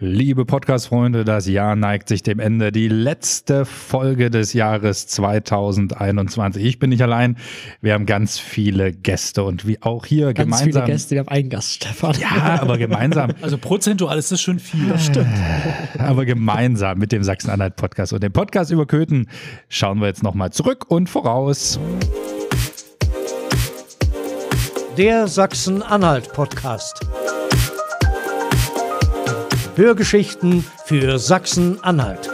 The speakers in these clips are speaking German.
Liebe Podcast-Freunde, das Jahr neigt sich dem Ende. Die letzte Folge des Jahres 2021. Ich bin nicht allein. Wir haben ganz viele Gäste und wie auch hier Ganz gemeinsam. viele Gäste, wir haben einen Gast, Stefan. Ja, aber gemeinsam. Also prozentual ist das schon viel. Das stimmt. aber gemeinsam mit dem Sachsen-Anhalt-Podcast und dem Podcast über Köthen schauen wir jetzt nochmal zurück und voraus. Der Sachsen-Anhalt-Podcast. Hörgeschichten für Sachsen-Anhalt.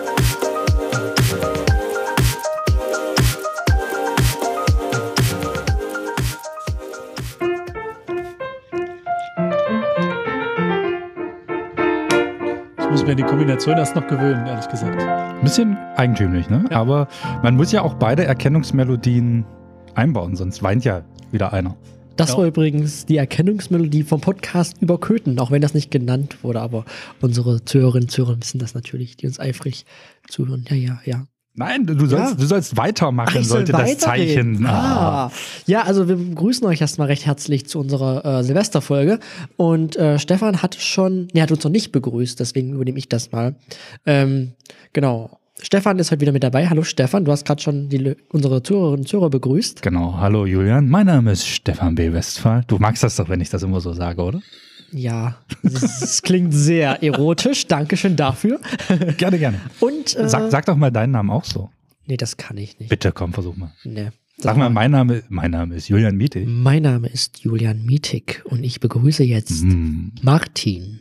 Ich muss mir die Kombination erst noch gewöhnen, ehrlich gesagt. Ein bisschen eigentümlich, ne? Ja. Aber man muss ja auch beide Erkennungsmelodien einbauen, sonst weint ja wieder einer. Das Ja. war übrigens die Erkennungsmelodie vom Podcast über Köthen, auch wenn das nicht genannt wurde, aber unsere Zuhörerinnen und Zuhörer wissen das natürlich, die uns eifrig zuhören. Ja, ja, ja. Nein, du sollst, Ja. du sollst weitermachen, ich soll sollte das weiterreden. Zeichen. Ah. Ja, also wir begrüßen euch erstmal recht herzlich zu unserer äh, Silvesterfolge. Und äh, Stefan hat schon, nee, hat uns noch nicht begrüßt, deswegen übernehme ich das mal. Ähm, genau. Stefan ist heute wieder mit dabei. Hallo Stefan, du hast gerade schon die, unsere Zuhörerinnen und Zuhörer begrüßt. Genau, hallo Julian, mein Name ist Stefan B. Westphal. Du magst das doch, wenn ich das immer so sage, oder? Ja, es klingt sehr erotisch. Dankeschön dafür. Gerne, gerne. Und äh, Sag, sag doch mal deinen Namen auch so. nee, das kann ich nicht. Bitte, komm, versuch mal. Nee. Sag mal, mein Name, mein Name ist Julian Miete. Mein Name ist Julian Mietig und ich begrüße jetzt Hm. Martin.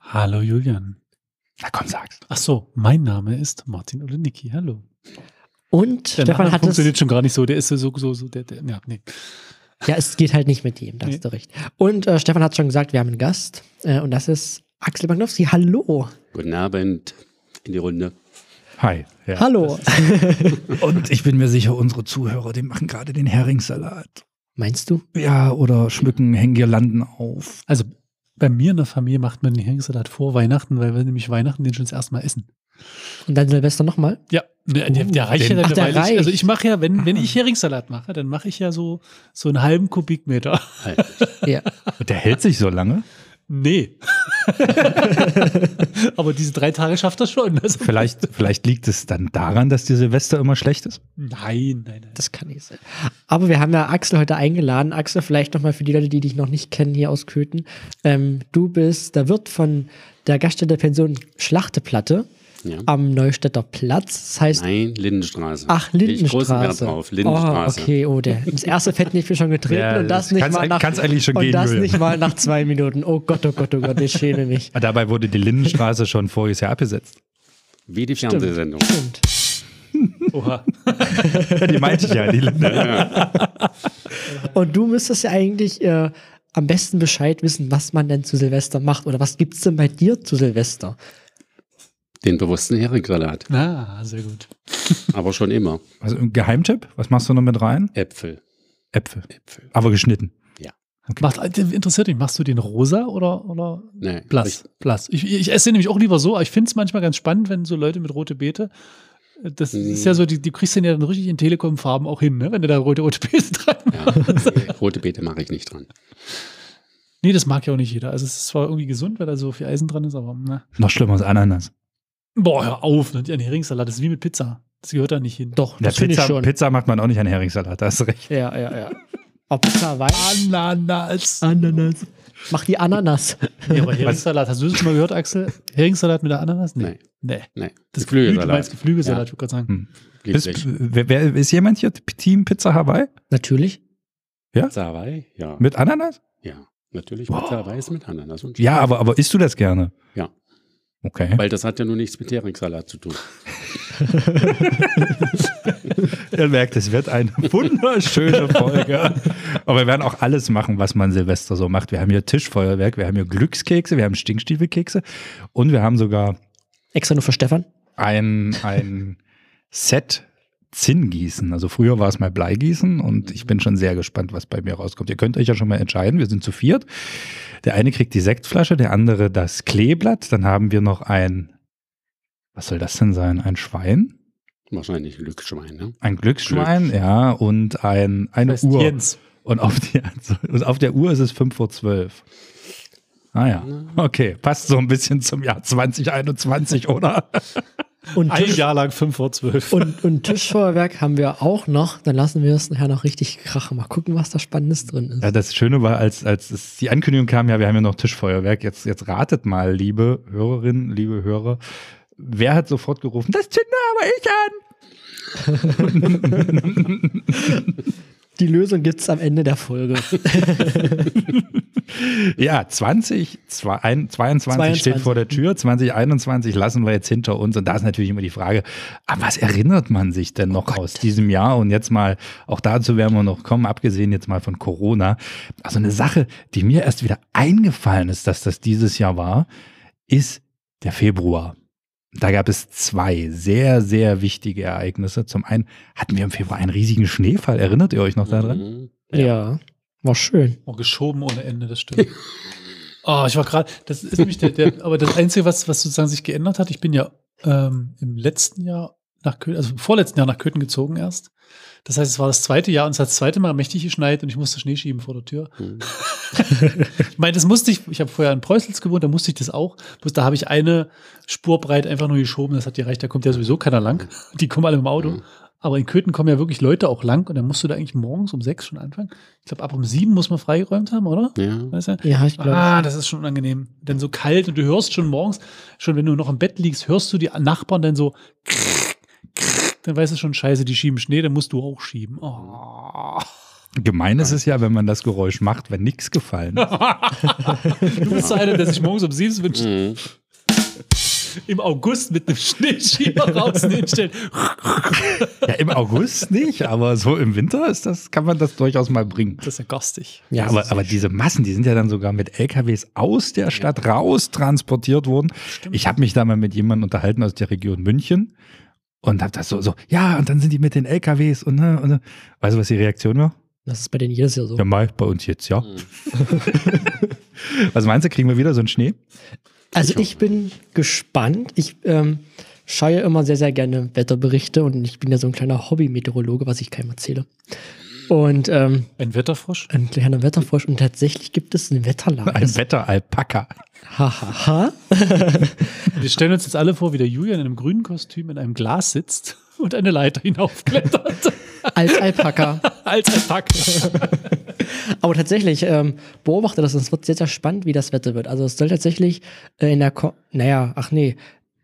Hallo Julian. Na komm, sag's. Ach so, mein Name ist Martin Olenicki. Hallo. Und Der Stefan Name hat es. funktioniert schon gar nicht so. Der ist so, so, so der, der, ja, nee. Ja, es geht halt nicht mit ihm, da Nee. hast du recht. Und äh, Stefan hat schon gesagt, wir haben einen Gast äh, und das ist Axel Magnowski. Hallo. Guten Abend in die Runde. Hi. Ja. Hallo. Und ich bin mir sicher, unsere Zuhörer, die machen gerade den Heringssalat. Meinst du? Ja, oder schmücken Hänggirlanden auf. Also bei mir in der Familie macht man den Heringssalat vor Weihnachten, weil wir nämlich Weihnachten den schon das erste Mal essen. Und dann Silvester nochmal? Ja, der, der, der reicht den- ja dann Ach, der reicht. Also ich mache ja, wenn, wenn ich Heringssalat mache, dann mache ich ja so, so einen halben Kubikmeter. Halt. Ja. Und der hält sich so lange. Nee. Aber diese drei Tage schafft das schon. Also, Vielleicht, vielleicht liegt es dann daran, dass die Silvester immer schlecht ist. nein, nein, nein. Das kann nicht sein. Aber wir haben ja Axel heute eingeladen. Axel, vielleicht nochmal für die Leute, die dich noch nicht kennen hier aus Köthen. Ähm, du bist der Wirt von der Gaststätte Pension Schlachteplatte Ja. am Neustädter Platz. Das heißt, Nein, Lindenstraße. ach, Leg ich Lindenstraße. drauf. Lindenstraße. Oh, okay, oh, der, das erste Fettnäpfchen schon getreten Ja, und das nicht mal nach, eigentlich schon und gehen, das nicht mal nach zwei Minuten. Oh Gott, oh Gott, oh Gott, ich schäme mich. Dabei wurde die Lindenstraße schon voriges Jahr abgesetzt. Wie die Fernsehsendung. Stimmt. Oha. Ja, die meinte ich ja, die Linde. Und du müsstest ja eigentlich äh, am besten Bescheid wissen, was man denn zu Silvester macht. Oder was gibt's denn bei dir zu Silvester? Den bewussten Heringssalat. Ah, sehr gut. Aber schon immer. Also ein Geheimtipp, was machst du noch mit rein? Äpfel. Äpfel. Äpfel. Aber geschnitten. Macht, interessiert dich, machst du den rosa oder, oder Nee, blass? Blass. Ich, ich esse den nämlich auch lieber so, aber ich finde es manchmal ganz spannend, wenn so Leute mit rote Beete, äh, das Nee. ist ja so, die, die kriegst du ja dann richtig in Telekom-Farben auch hin, ne? wenn du da rote, rote Beete dran Ja, nee, rote Beete mache ich nicht dran. Nee, das mag ja auch nicht jeder. Also es ist zwar irgendwie gesund, weil da so viel Eisen dran ist, aber na. Noch schlimmer als Ananas. Boah, hör auf, ne? ein Heringssalat, das ist wie mit Pizza. Das gehört da nicht hin. Doch, Ja, das finde ich Pizza, schon. Pizza macht man auch nicht an Heringssalat, da hast du recht. Ja, ja, ja. Ob Pizza Wein? Ananas. Ananas. Mach die Ananas. Ja, aber Heringssalat, hast du das schon mal gehört, Axel? Heringssalat mit der Ananas? Nee. Nee. Nee, Das Geflügelsalat. Du meinst Geflügelsalat, Ja. ich wollte gerade sagen. Hm. Ist, wer, wer, ist jemand hier Team Pizza Hawaii? Natürlich. Pizza Hawaii? Ja. Mit Ananas? ja, natürlich. Pizza Hawaii ist mit Ananas und Ja, aber, aber isst du das gerne? Ja. Okay. Weil das hat ja nur nichts mit Heringssalat zu tun. Ihr merkt, es wird eine wunderschöne Folge. Aber wir werden auch alles machen, was man Silvester so macht. Wir haben hier Tischfeuerwerk, wir haben hier Glückskekse, wir haben Stinkstiefelkekse und wir haben sogar Extra nur für Stefan. ein, ein Set Zinngießen. Also früher war es mal Bleigießen und ich bin schon sehr gespannt, was bei mir rauskommt. Ihr könnt euch ja schon mal entscheiden. Wir sind zu viert. Der eine kriegt die Sektflasche, der andere das Kleeblatt. Dann haben wir noch ein, was soll das denn sein? Ein Schwein? Wahrscheinlich ein Glücksschwein, ne? Ein Glücksschwein, Glück. ja, und ein, eine Heißt Uhr. Jens. Und auf, die, und auf der Uhr ist es 5 vor 12. Ah ja, okay. Passt so ein bisschen zum Jahr 2021, oder? Und, Ein Tisch, Jahr lang fünf vor zwölf. und, und Tischfeuerwerk haben wir auch noch. Dann lassen wir es nachher noch richtig krachen. Mal gucken, was da Spannendes drin ist. Ja, das Schöne war, als, als es die Ankündigung kam, ja, wir haben ja noch Tischfeuerwerk. Jetzt, jetzt ratet mal, liebe Hörerinnen, liebe Hörer, wer hat sofort gerufen, das zünde aber ich an? Die Lösung gibt es am Ende der Folge. Ja, 20, zwei- ein- 22 steht 22. vor der Tür, 2021 lassen wir jetzt hinter uns. Und da ist natürlich immer die Frage, an was erinnert man sich denn noch aus diesem Jahr? Und jetzt mal, auch dazu werden wir noch kommen, abgesehen jetzt mal von Corona. Also eine Sache, die mir erst wieder eingefallen ist, dass das dieses Jahr war, ist der Februar. Da gab es zwei sehr, sehr wichtige Ereignisse. Zum einen hatten wir im Februar einen riesigen Schneefall. Erinnert ihr euch noch daran? Mhm. ja. War schön. Oh, geschoben ohne Ende, das stimmt. Oh, ich war gerade, das ist nämlich der, der, aber das Einzige, was, was sozusagen sich geändert hat, ich bin ja ähm, im letzten Jahr nach Köthen, also im vorletzten Jahr nach Köthen gezogen erst. Das heißt, es war das zweite Jahr und es hat das zweite Mal mächtig geschneit und ich musste Schnee schieben vor der Tür. Mhm. Ich meine, das musste ich, ich habe vorher in Preußels gewohnt, da musste ich das auch. Bloß da habe ich eine Spur breit einfach nur geschoben, das hat gereicht, da kommt ja sowieso keiner lang. Die kommen alle im Auto. Mhm. Aber in Köthen kommen ja wirklich Leute auch lang und dann musst du da eigentlich morgens um sechs schon anfangen. Ich glaube, ab um sieben muss man freigeräumt haben, oder? Ja. Weißt du? Ja, ich glaube. Ah, das ist schon unangenehm. Dann so kalt und du hörst schon morgens, schon wenn du noch im Bett liegst, hörst du die Nachbarn dann so, dann weißt du schon, scheiße, die schieben Schnee, dann musst du auch schieben. Oh. Gemein ist es ja, wenn man das Geräusch macht, wenn nichts gefallen ist. Du bist so einer, der sich morgens um sieben wünscht, Mhm. Im August mit einem Schneeschieber draußen hinstellt. Ja, im August nicht, aber so im Winter ist das, kann man das durchaus mal bringen. Das ist ja garstig. Ja, aber, aber diese Massen, die sind ja dann sogar mit LKWs aus der Stadt raus transportiert worden. Ich habe mich da mal mit jemandem unterhalten aus der Region München und habe das so, so, ja, und dann sind die mit den LKWs und, ne, und ne. weißt du, was die Reaktion war? Das ist bei denen jedes Jahr so. Ja, mal bei uns jetzt, ja. Mhm. Was meinst du, kriegen wir wieder so einen Schnee? Also ich bin gespannt. Ich ähm, schaue ja immer sehr, sehr gerne Wetterberichte und ich bin ja so ein kleiner Hobby-Meteorologe, was ich keinem erzähle. Und ähm, Ein Wetterfrosch? ein kleiner Wetterfrosch und tatsächlich gibt es eine Wetterlage. Ein Wetteralpaka. Hahaha. Wir stellen uns jetzt alle vor, wie der Julian in einem grünen Kostüm in einem Glas sitzt und eine Leiter hinaufklettert. Als Alpaka. Als Pack. Aber tatsächlich, ähm, beobachte das und es wird sehr, sehr spannend, wie das Wetter wird. Also es soll tatsächlich äh, in der, Ko naja, ach nee,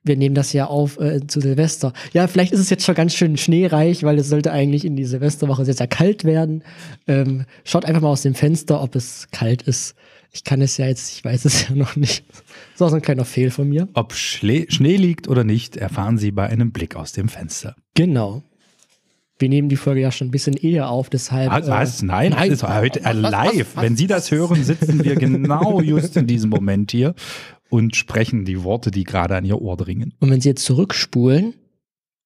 wir nehmen das ja auf äh, zu Silvester. Ja, vielleicht ist es jetzt schon ganz schön schneereich, weil es sollte eigentlich in die Silvesterwoche sehr, sehr kalt werden. Ähm, schaut einfach mal aus dem Fenster, ob es kalt ist. Ich kann es ja jetzt, ich weiß es ja noch nicht. Das ist auch so ein kleiner Fehl von mir. Ob Schle Schnee liegt oder nicht, erfahren Sie bei einem Blick aus dem Fenster. Genau. Wir nehmen die Folge ja schon ein bisschen eher auf, deshalb. Was? was? Nein, nein. das ist heute Was, was, was, live. was, Wenn Sie das hören, sitzen wir genau just in diesem Moment hier und sprechen die Worte, die gerade an Ihr Ohr dringen. Und wenn Sie jetzt zurückspulen,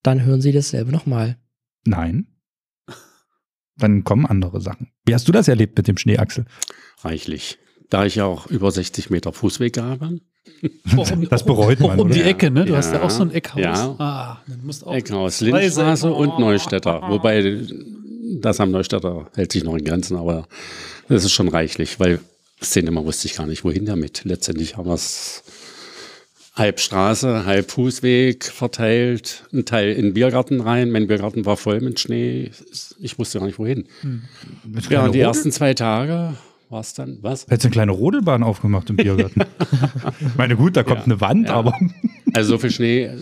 dann hören Sie dasselbe nochmal. Nein. Dann kommen andere Sachen. Wie hast du das erlebt mit dem Schnee, Axel? Reichlich. Da ich ja auch über 60 Meter Fußweg habe. Das bereut man, Auch um die? Ecke, ne? Du Ja. hast ja auch so ein Eckhaus. Ja. Ah, dann musst auch Eckhaus, Lindstraße Seiten- und Neustädter. Wobei das am Neustädter hält sich noch in Grenzen, aber das ist schon reichlich, weil Mal wusste ich gar nicht, wohin damit. Letztendlich haben wir es halb Straße, halb Fußweg verteilt, ein Teil in den Biergarten rein. Mein Biergarten war voll mit Schnee. Ich wusste gar nicht, wohin. Mit Ja, und die ersten zwei Tage war es dann, was? Hättest du eine kleine Rodelbahn aufgemacht im Biergarten. ich meine, gut, da kommt Ja. eine Wand, Ja. aber Also so viel Schnee äh,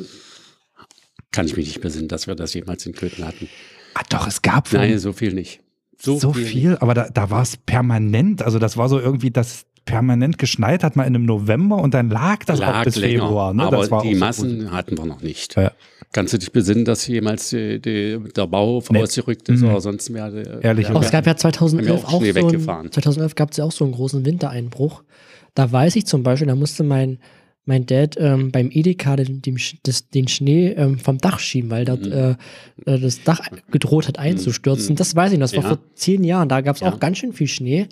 kann ich mich nicht besinnen, dass wir das jemals in Köthen hatten. ah, doch, es gab Nein, so viel nicht. So, so viel, aber da, da war es permanent. Also das war so irgendwie, dass permanent geschneit hat mal in einem November und dann lag das auch lag bis länger, Februar. Ne? aber das war die auch so Massen gut. hatten wir noch nicht. Ja. Kannst du dich besinnen, dass jemals die, die, der Bauhof Nee. ausgerückt ist Mhm. oder sonst mehr? Der, Ehrlich, Oh, es gab ja Haben 2011 wir auch auch so ein, weggefahren. 2011 gab es ja auch so einen großen Wintereinbruch. Da weiß ich zum Beispiel, da musste mein, mein Dad ähm, beim Edeka den, dem, das, den Schnee ähm, vom Dach schieben, weil dort Mhm. äh, äh, das Dach gedroht hat einzustürzen. Mhm. Das weiß ich noch, das war Ja. vor zehn Jahren. Da gab es Ja. auch ganz schön viel Schnee.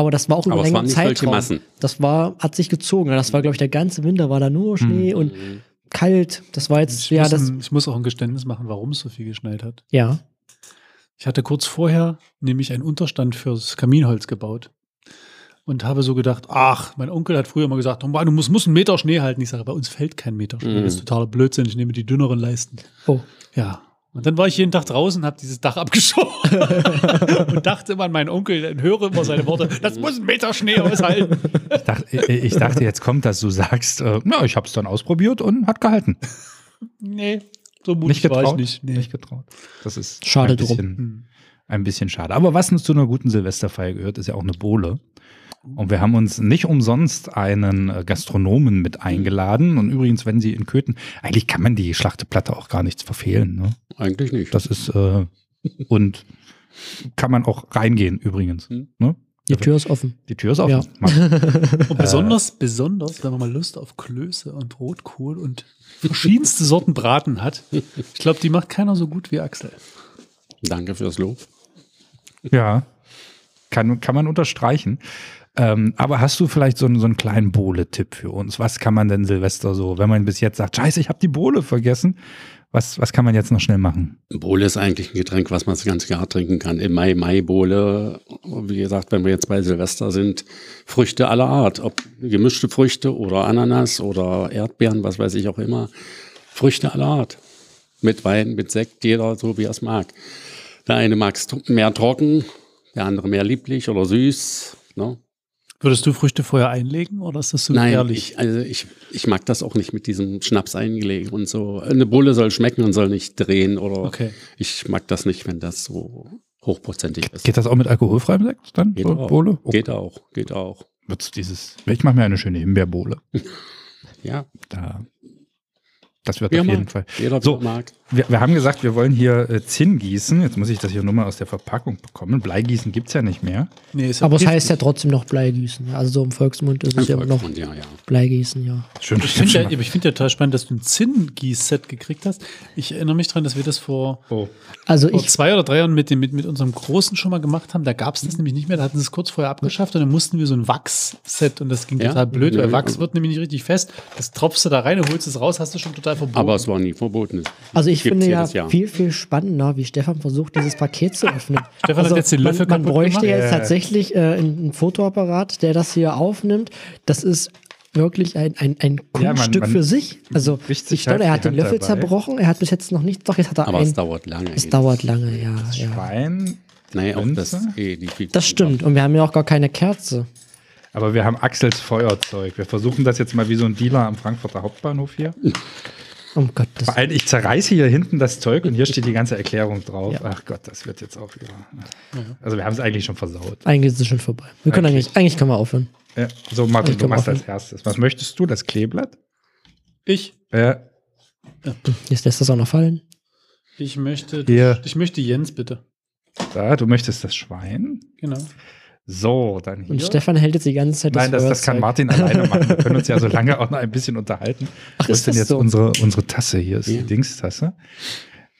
Aber das war auch über Aber längeren Zeitraum. Das war, hat sich gezogen. Das war, glaube ich, der ganze Winter war da nur Schnee und Mhm. kalt. Das war jetzt, Ich, ja, muss das, ein, ich muss auch ein Geständnis machen, warum es so viel geschneit hat. ja. Ich hatte kurz vorher nämlich einen Unterstand fürs Kaminholz gebaut. und habe so gedacht, ach, mein Onkel hat früher mal gesagt, oh Mann, du musst, musst einen Meter Schnee halten. Ich sage, bei uns fällt kein Meter Schnee. Mhm. Das ist totaler Blödsinn. Ich nehme die dünneren Leisten. Oh. Ja. Und dann war ich jeden Tag draußen, habe dieses Dach abgeschoben und dachte immer an meinen Onkel, dann höre immer seine Worte, das muss ein Meter Schnee aushalten. Ich dachte, ich- dachte, jetzt kommt, dass du sagst, äh, ja, ich habe es dann ausprobiert und hat gehalten. Nee, so Nicht mutig war ich getraut. nicht. Nee. Nicht getraut. Das ist Schade ein drum. bisschen, Hm. ein bisschen schade. Aber was uns zu einer guten Silvesterfeier gehört, ist ja auch eine Bohle. Und wir haben uns nicht umsonst einen äh, Gastronomen mit eingeladen. Und übrigens, wenn Sie in Köthen, eigentlich kann man die Schlachteplatte auch gar nichts verfehlen. Ne? Eigentlich nicht. Das ist, äh, und kann man auch reingehen übrigens. Hm. Ne? Die Tür ist offen. Die Tür ist offen. Ja. Und besonders, besonders, wenn man mal Lust auf Klöße und Rotkohl und verschiedenste Sorten Braten hat. Ich glaube, die macht keiner so gut wie Axel. Danke fürs Lob. Ja, kann, kann man unterstreichen. Ähm, aber hast du vielleicht so, einen- so einen kleinen Bohle-Tipp für uns? Was kann man denn Silvester so, wenn man bis jetzt sagt, scheiße, ich habe die Bohle vergessen, was, was kann man jetzt noch schnell machen? Bowle ist eigentlich ein Getränk, was man das ganze Jahr trinken kann. Im Mai, Mai Bowle. Wie gesagt, wenn wir jetzt bei Silvester sind, Früchte aller Art. Ob gemischte Früchte oder Ananas oder Erdbeeren, was weiß ich auch immer. Früchte aller Art. Mit Wein, mit Sekt, jeder so wie er es mag. Der eine mag es mehr trocken, der andere mehr lieblich oder süß. Ne? Würdest du Früchte vorher einlegen oder ist das so Nein, ehrlich? ich, also ich, ich mag das auch nicht mit diesem Schnaps eingelegt und so. Eine Bulle soll schmecken und soll nicht drehen oder Okay. ich mag das nicht, wenn das so hochprozentig ist. Geht das auch mit alkoholfreiem Sekt dann? Geht so auch. Bohle? Oh, Geht auch, geht auch. wird's dieses, ich mache mir eine schöne Himbeerbohle. Ja, Da, das wird Wie auf jeden mag. Fall. jeder So. mag. Wir, wir haben gesagt, wir wollen hier äh, Zinn gießen. Jetzt muss ich das hier nur mal aus der Verpackung bekommen. Bleigießen gibt's ja nicht mehr. Nee, Aber es heißt ja trotzdem noch Bleigießen. Also so im Volksmund ist es ja immer noch ja, ja. Bleigießen, ja. Schön, Ich finde ja, ich find ja total spannend, dass du ein Zinn-Gieß-Set gekriegt hast. Ich erinnere mich daran, dass wir das vor, oh. Also vor ich, zwei oder drei Jahren mit, dem, mit, mit unserem Großen schon mal gemacht haben. Da gab es das nämlich nicht mehr. Da hatten sie es kurz vorher abgeschafft und dann mussten wir so ein Wachs-Set und das ging Ja? total blöd, weil Wachs wird nämlich nicht richtig fest. Das tropfst du da rein holst es raus, hast du schon total verboten. Aber es war nie verboten. also ich Gibt's finde ja viel, viel spannender, wie Stefan versucht, dieses Paket zu öffnen. Stefan hat jetzt den Löffel man, man bräuchte gemacht. jetzt Ja. tatsächlich äh, einen Fotoapparat, der das hier aufnimmt. Das ist wirklich ein, ein, ein Ja, man- Kunststück man für sich. Also bricht ich sich halt glaube, er hat den Löffel dabei. zerbrochen. Er hat bis jetzt noch nicht, doch jetzt hat er Aber einen. es dauert lange. Es dauert lange, ja. ja. Schwein. Nein, auch das eh, Das stimmt. Und wir haben ja auch gar keine Kerze. Aber wir haben Axels Feuerzeug. Wir versuchen das jetzt mal wie so ein Dealer am Frankfurter Hauptbahnhof hier. Um Gottes Vor allem, ich zerreiße hier hinten das Zeug und hier steht die ganze Erklärung drauf. Ja. Ach Gott, das wird jetzt auch wieder. Also wir haben es eigentlich schon versaut. Eigentlich ist es schon vorbei. Wir können Okay. eigentlich, eigentlich können wir aufhören. Ja. So, Martin, Ich du machst auf. als erstes. Was möchtest du? Das Kleeblatt? ich, Äh, Jetzt lässt das auch noch fallen. ich möchte, Hier. ich möchte Jens bitte. da, du möchtest das Schwein. Genau. So, dann hier. Und Stefan hält jetzt die ganze Zeit Nein, das, das kann Feuerzeug. Martin alleine machen. Wir können uns ja so lange auch noch ein bisschen unterhalten. Ach, Wo ist ist denn das jetzt so? unsere, unsere Tasse? Hier ist Ja. die Dingstasse.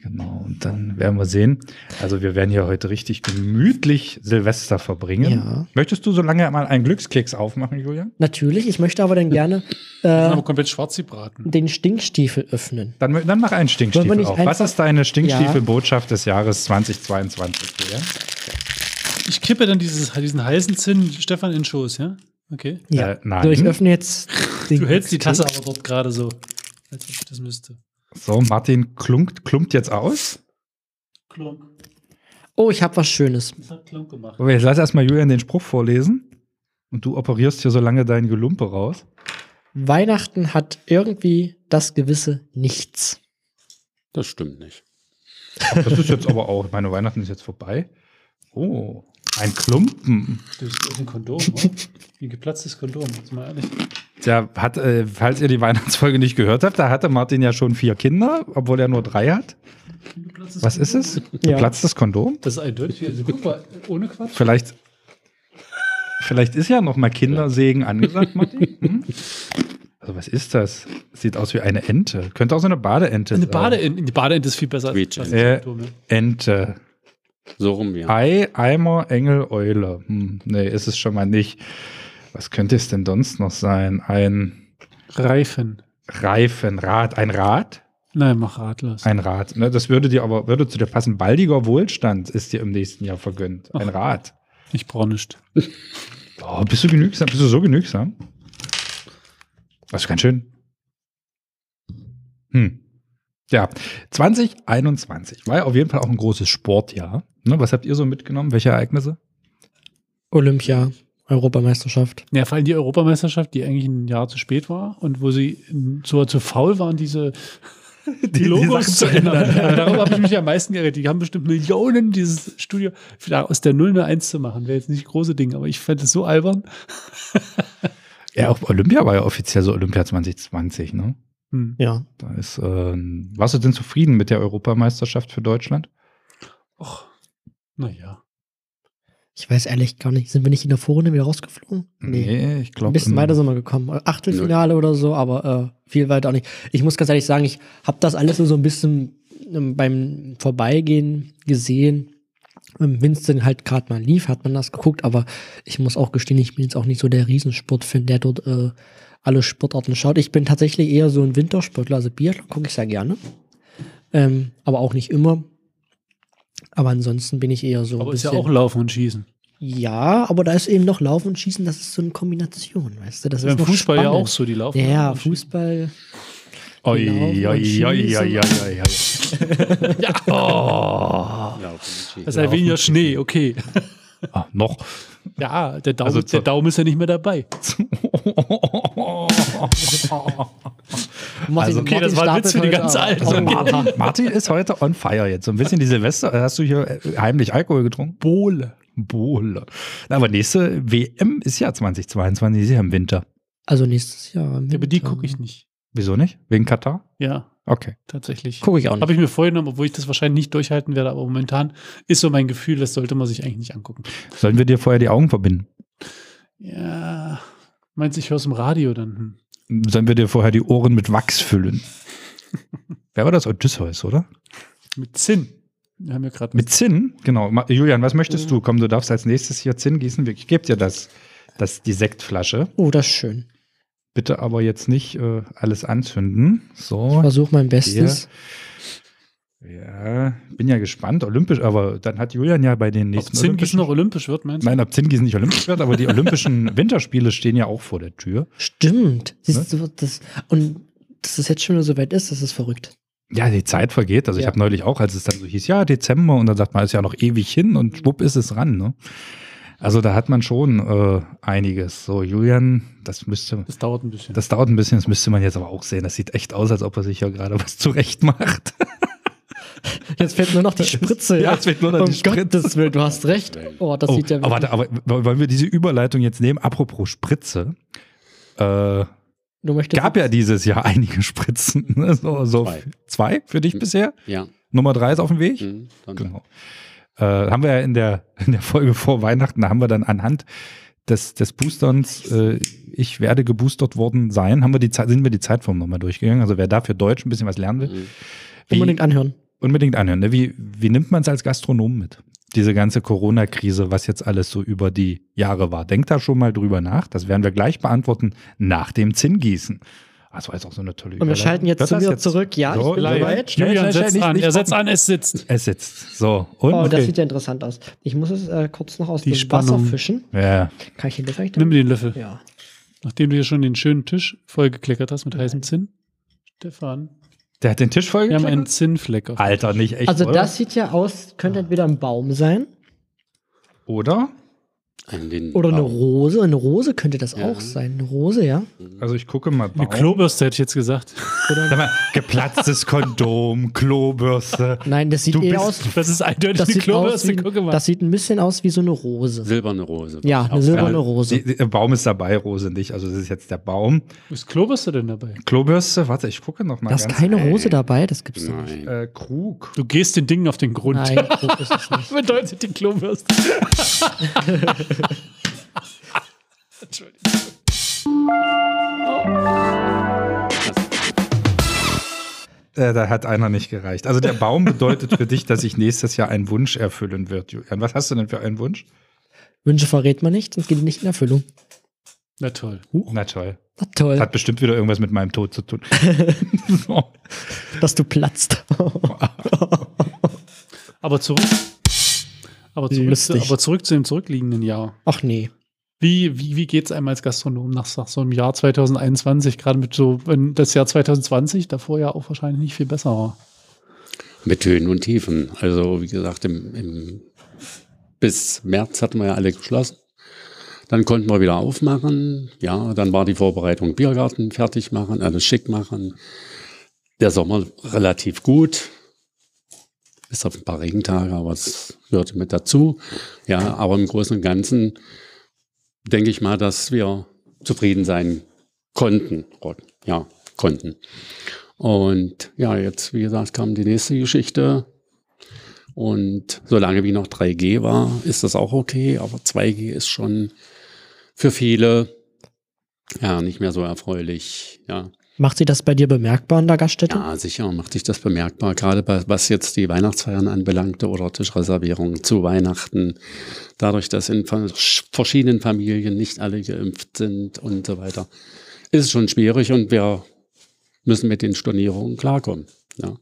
Genau, und dann werden wir sehen. Also wir werden hier heute richtig gemütlich Silvester verbringen. Ja. Möchtest du so lange mal einen Glückskeks aufmachen, Julian? Natürlich, ich möchte aber dann gerne Das äh, aber komplett schwarz Braten. den Stinkstiefel öffnen. Dann, dann mach einen Stinkstiefel nicht auf. Was ist deine Stinkstiefelbotschaft des Jahres 2022, Julian? Ich kippe dann dieses, diesen heißen Zinn Stefan in den Schoß, ja? Okay. Ja. Äh, nein. So, ich öffne jetzt den Du hältst die Tasse aber dort gerade so, als ob ich das müsste. So, Martin klunkt, klumpt jetzt aus. Klunk. Oh, ich habe was Schönes. Das hat Klunk gemacht. Aber jetzt lass erstmal Julian den Spruch vorlesen. Und du operierst hier so lange dein Gelumpe raus. Weihnachten hat irgendwie das gewisse Nichts. Das stimmt nicht. Das ist jetzt aber auch, meine Weihnachten ist jetzt vorbei. Oh, ein Klumpen. Das ist ein Kondom, oder? Ein geplatztes Kondom, jetzt mal ehrlich. Der hat, äh, falls ihr die Weihnachtsfolge nicht gehört habt, da hatte Martin ja schon vier Kinder, obwohl er nur drei hat. Was ist Kondom? es? Ja. Geplatztes Kondom? Das ist eindeutig. Also guck mal, ohne Quatsch. Vielleicht, vielleicht ist ja noch mal Kindersegen angesagt, Martin. Hm? Also was ist das? Sieht aus wie eine Ente. Könnte auch so eine Badeente Eine sein. Badeente, die Badeente ist viel besser als das Äh, Kondom, ja. Ente. So rum, ja. Ei, Eimer, Engel, Eule. Hm, nee, ist es schon mal nicht. Was könnte es denn sonst noch sein? Ein Reifen. Reifenrad. Ein Rad? Nein, mach ratlos. Ein Rad. Ne, das würde dir aber, würde zu dir passen. Baldiger Wohlstand ist dir im nächsten Jahr vergönnt. Ein Rad. Ich brauche nicht. Oh, bist du genügsam? Bist du so genügsam? Das ist ganz schön. Hm. Ja, 2021 war ja auf jeden Fall auch ein großes Sportjahr. Ne, was habt ihr so mitgenommen? Welche Ereignisse? Olympia, Europameisterschaft. Ja, vor allem die Europameisterschaft, die eigentlich ein Jahr zu spät war und wo sie so zu faul waren, diese die Logos Sachen zu ändern. Ja, Darum habe ich mich am meisten geredet. Die haben bestimmt Millionen, dieses Studio aus der 0 eine 1 zu machen. Wäre jetzt nicht das große Ding, aber ich fand es so albern. Ja, auch Olympia war ja offiziell so Olympia 2020, ne? Hm. Ja. Da ist, äh, warst du denn zufrieden mit der Europameisterschaft für Deutschland? Och, naja. Ich weiß ehrlich gar nicht. Sind wir nicht in der Vorrunde wieder rausgeflogen? ich Ein glaube. bisschen weiter sind wir gekommen. Achtelfinale oder so, aber äh, viel weiter auch nicht. Ich muss ganz ehrlich sagen, ich habe das alles nur so ein bisschen ähm, beim Vorbeigehen gesehen. Wenn es dann halt gerade mal lief, hat man das geguckt, aber ich muss auch gestehen, ich bin jetzt auch nicht so der Riesensportfan, der dort äh, alle Sportarten schaut. Ich bin tatsächlich eher so ein Wintersportler, also Biathlon gucke ich sehr gerne. Ähm, aber auch nicht immer. Aber ansonsten bin ich eher so. Aber ist ja auch Laufen und Schießen. ja, aber da ist eben noch Laufen und Schießen, das ist so eine Kombination, weißt du? Das Beim ist noch Fußball ja spannend. auch so, die laufen. Ja, und schießen. Fußball. Oi, Laufen oi, oi, oi, oi, oi, oi. Ja, Es sei weniger Schnee, okay. Ah, noch. Ja, der Daumen, Also der Daumen ist ja nicht mehr dabei. Martin, Also, okay, das war ein Witz für die startet ganz heute Alten. Oha. Martin, Martin ist heute on fire jetzt. So ein bisschen die Silvester. Hast du hier äh, heimlich Alkohol getrunken? Bohle. Bohle. Aber nächste WM ist ja 2022, ist ja im Winter. Also nächstes Jahr. im Ja, aber die gucke ich nicht. Wieso nicht? Wegen Katar? Ja, Okay. tatsächlich. Gucke ich auch nicht. Habe ich mir vorgenommen, obwohl ich das wahrscheinlich nicht durchhalten werde, aber momentan ist so mein Gefühl, das sollte man sich eigentlich nicht angucken. Sollen wir dir vorher die Augen verbinden? Ja, meinst du, ich höre es im Radio dann? Sollen wir dir vorher die Ohren mit Wachs füllen? Wer war das? Odysseus, oder? Mit Zinn. Wir haben ja gerade Mit Zinn? Genau. Julian, was möchtest du? Komm, du darfst als nächstes hier Zinn gießen. Ich gebe dir das, das, die Sektflasche. Oh, das ist schön. Bitte aber jetzt nicht äh, alles anzünden. Ich So. versuche mein Bestes. Ja, bin ja gespannt. Olympisch, aber dann hat Julian ja bei den Ob nächsten Zinngießen noch olympisch wird, meinst du? Nein, ob Zinngießen nicht olympisch wird, aber die Olympischen Winterspiele stehen ja auch vor der Tür. Stimmt. Siehst du, das, und dass es jetzt schon wieder so weit ist, das ist verrückt. Ja, die Zeit vergeht. Also ich Ja. habe neulich auch, als es dann so hieß, ja, Dezember und dann sagt man, ist ja noch ewig hin und schwupp ist es ran. Ne? Also da hat man schon äh, einiges. So, Julian, das müsste, Das dauert ein bisschen. das dauert ein bisschen, das müsste man jetzt aber auch sehen. Das sieht echt aus, als ob er sich ja gerade was zurecht macht. Jetzt fehlt nur noch die Spritze. Ja, es fehlt nur noch um die Spritze. Gottes Willen, du hast recht. Oh, das Oh, sieht ja aber, warte, aber wollen wir diese Überleitung jetzt nehmen? Apropos Spritze. Äh, du möchtest gab ja dieses Jahr einige Spritzen. Ne? So, so Zwei. zwei für dich bisher. Ja. Nummer drei ist auf dem Weg. Mhm, Genau. Äh, haben wir ja in der, in der Folge vor Weihnachten, da haben wir dann anhand des, des Boosterns, äh, ich werde geboostert worden sein, haben wir die Zeit, sind wir die Zeitform nochmal durchgegangen. Also wer da für Deutsch ein bisschen was lernen will, Mhm. wie, unbedingt anhören. Unbedingt anhören. Ne? Wie, wie nimmt man es als Gastronom mit? Diese ganze Corona-Krise, was jetzt alles so über die Jahre war. Denkt da schon mal drüber nach. Das werden wir gleich beantworten nach dem Zinngießen. Das war jetzt auch so eine tolle Und wir schalten jetzt zu das mir zurück. Ja, So, ich bin bereit. Julian schnell, schnell, setzt nicht- an. nicht er setzt an, es sitzt. Es sitzt. So. Und? Oh, das Okay. sieht ja interessant aus. Ich muss es äh, kurz noch aus Die dem Spannung. Wasser fischen. ja. Kann ich den Löffel eigentlich Nimm den Löffel. Ja. Nachdem du hier schon den schönen Tisch vollgekleckert hast mit heißem Zinn. Stefan, Der hat den Tisch voll wir haben einen? Zinnfleck auf. Alter, nicht echt. Also oder? das sieht ja aus, könnte entweder ein Baum sein Oder? Oder eine. Rose. Eine Rose könnte das Ja. auch sein. Eine Rose, ja. Also ich gucke mal. Eine Baum. Klobürste hätte ich jetzt gesagt. Sag mal, geplatztes Kondom, Klobürste. Nein, das sieht Du eher bist- aus. Das ist eindeutig Das eine Klobürste. wie, Gucke mal. das sieht ein bisschen aus wie so eine Rose. Silberne Rose. Ja, eine silberne. Rose. Die, die, der Baum ist dabei, Rose nicht. Also das ist jetzt der Baum. Wo ist Klobürste denn dabei? Klobürste, warte, ich gucke noch mal Da ist keine Rose dabei, das gibt's doch nicht. Nein. äh, Krug. Du gehst den Dingen auf den Grund. Nein, Krug ist es nicht. Bedeutet die Klobürste. Entschuldigung. Äh, da hat einer nicht gereicht. Also der Baum bedeutet für dich, dass sich nächstes Jahr ein Wunsch erfüllen wird, Julian. Was hast du denn für einen Wunsch? Wünsche verrät man nicht, sonst geht die nicht in Erfüllung. Na toll. Na toll. Na toll, Hat bestimmt wieder irgendwas mit meinem Tod zu tun. dass du platzt. Aber zurück. Aber zurück, Lustig. aber zurück zu dem zurückliegenden Jahr. Ach nee. Wie, wie, wie geht es einem als Gastronom nach, nach so einem Jahr 2021, gerade mit so, wenn das Jahr 2020 davor ja auch wahrscheinlich nicht viel besser war? Mit Höhen und Tiefen. Also wie gesagt, im, im, bis März hatten wir ja alle geschlossen. Dann konnten wir wieder aufmachen. Ja, dann war die Vorbereitung Biergarten fertig machen, alles schick machen. Der Sommer relativ gut. Bis auf ein paar Regentage, aber es gehörte mit dazu. Ja, aber im Großen und Ganzen denke ich mal, dass wir zufrieden sein konnten. Ja, konnten. Und ja, jetzt, wie gesagt, kam die nächste Geschichte. Und solange wie noch 3G war, ist das auch okay, aber 2G ist schon für viele ja nicht mehr so erfreulich. Ja. Macht sie das bei dir bemerkbar in der Gaststätte? Ja, sicher macht sich das bemerkbar, gerade bei, was jetzt die Weihnachtsfeiern anbelangte oder Tischreservierungen zu Weihnachten. Dadurch, dass in verschiedenen Familien nicht alle geimpft sind und so weiter, ist es schon schwierig und wir müssen mit den Stornierungen klarkommen. Ja.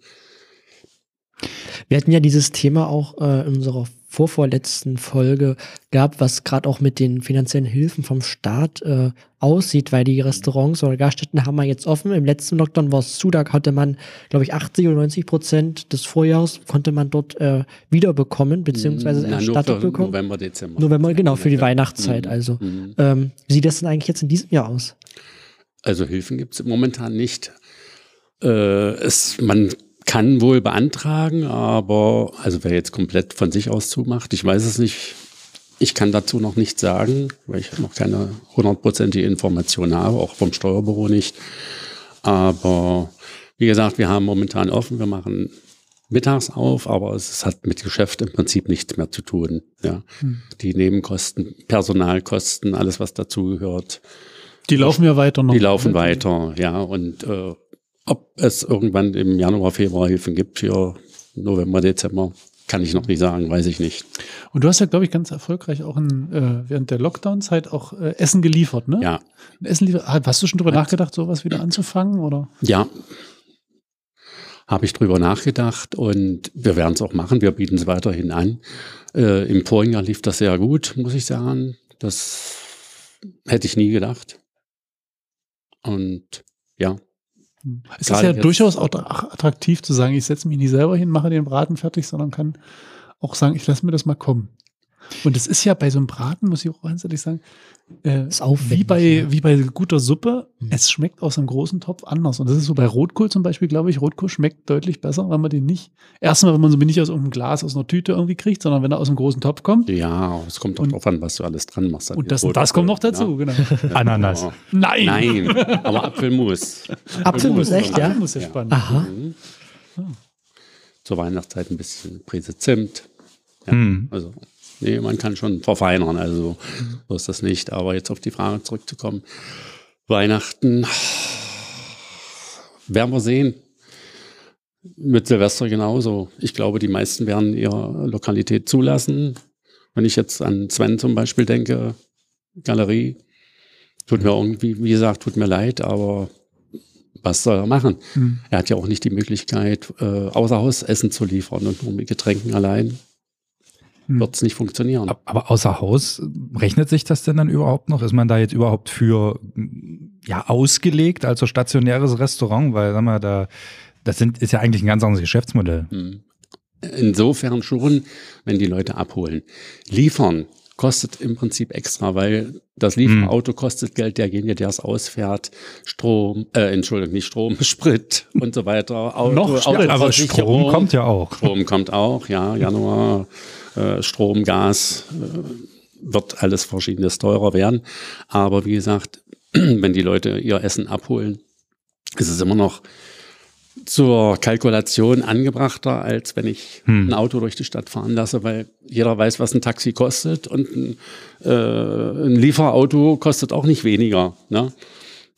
Wir hatten ja dieses Thema auch äh, in unserer vorvorletzten Folge gehabt, was gerade auch mit den finanziellen Hilfen vom Staat äh, aussieht, weil die Restaurants oder Gaststätten haben wir jetzt offen. Im letzten Lockdown war es zu, da hatte man, glaube ich, 80 oder 90 Prozent des Vorjahres konnte man dort äh, wiederbekommen, beziehungsweise Na, nur erstattet bekommen. November, Dezember. November, genau, für die Weihnachtszeit. Mhm. Also, Mhm. ähm, wie sieht das denn eigentlich jetzt in diesem Jahr aus? Also Hilfen gibt es momentan nicht. Äh, es, man kann wohl beantragen, aber also wer jetzt komplett von sich aus zumacht, ich weiß es nicht. Ich kann dazu noch nichts sagen, weil ich noch keine hundertprozentige Information habe, auch vom Steuerbüro nicht. Aber wie gesagt, wir haben momentan offen, wir machen mittags auf, aber es hat mit Geschäft im Prinzip nichts mehr zu tun. Ja. Die Nebenkosten, Personalkosten, alles was dazugehört, Die laufen ja weiter noch. die laufen weiter, ja. Und äh, ob es irgendwann im Januar, Februar Hilfen gibt für November, Dezember, kann ich noch nicht sagen, weiß ich nicht. Und du hast ja, glaube ich, ganz erfolgreich auch in, äh, während der Lockdown-Zeit auch äh, Essen geliefert, ne? Ja, Essen liefert. Hast du schon drüber nachgedacht, sowas wieder anzufangen? Oder? ja. Habe ich drüber nachgedacht und wir werden es auch machen. Wir bieten es weiterhin an. Äh, Im vorigen Jahr lief das sehr gut, muss ich sagen. Das hätte ich nie gedacht. Und ja, Es ist ja durchaus auch attraktiv zu sagen, ich setze mich nicht selber hin, mache den Braten fertig, sondern kann auch sagen, ich lasse mir das mal kommen. Und es ist ja bei so einem Braten, muss ich auch ganz ehrlich sagen, äh, Ist aufwendig, wie, bei, ja. wie bei guter Suppe, Mhm. es schmeckt aus einem großen Topf anders. Und das ist so bei Rotkohl zum Beispiel, glaube ich, Rotkohl schmeckt deutlich besser, wenn man den nicht, erstmal, wenn man so nicht aus irgendeinem Glas, aus einer Tüte irgendwie kriegt, sondern wenn er aus einem großen Topf kommt. ja, es kommt auch Und- drauf an, was du alles dran machst. Und das, das kommt noch dazu, genau. Ja. Ananas. Ja. Nein! Nein, aber Apfelmus. Apfelmus, echt, ja? Muss ja spannend. Aha. Mhm. Zur Weihnachtszeit ein bisschen Prise Zimt. Ja, Hm. Also, nee, man kann schon verfeinern, also so ist das nicht. Aber jetzt auf die Frage zurückzukommen. Weihnachten werden wir sehen. Mit Silvester genauso. Ich glaube, die meisten werden ihre Lokalität zulassen. Wenn ich jetzt an Sven zum Beispiel denke, Galerie, tut mir irgendwie, wie gesagt, tut mir leid, aber was soll er machen? Hm. Er hat ja auch nicht die Möglichkeit, äh, außer Haus Essen zu liefern und nur mit Getränken allein. Wird es nicht funktionieren. Ab- Aber außer Haus, rechnet sich das denn dann überhaupt noch? Ist man da jetzt überhaupt für ja, ausgelegt als so stationäres Restaurant? Weil, sag mal, da, das sind, ist ja eigentlich ein ganz anderes Geschäftsmodell. Hm. Insofern schon, wenn die Leute abholen. Liefern kostet im Prinzip extra, weil das Lieferauto kostet Geld, derjenige, der es ausfährt, Strom, äh, Entschuldigung, nicht Strom, Sprit und so weiter. Auto, Noch Sprit, Aber. Strom kommt ja auch. Strom kommt auch, ja, Januar, äh, Strom, Gas, äh, wird alles verschiedenes teurer werden. Aber wie gesagt, wenn die Leute ihr Essen abholen, ist es immer noch zur Kalkulation angebrachter, als wenn ich Hm. ein Auto durch die Stadt fahren lasse, weil jeder weiß, was ein Taxi kostet und ein, äh, ein Lieferauto kostet auch nicht weniger. Ne?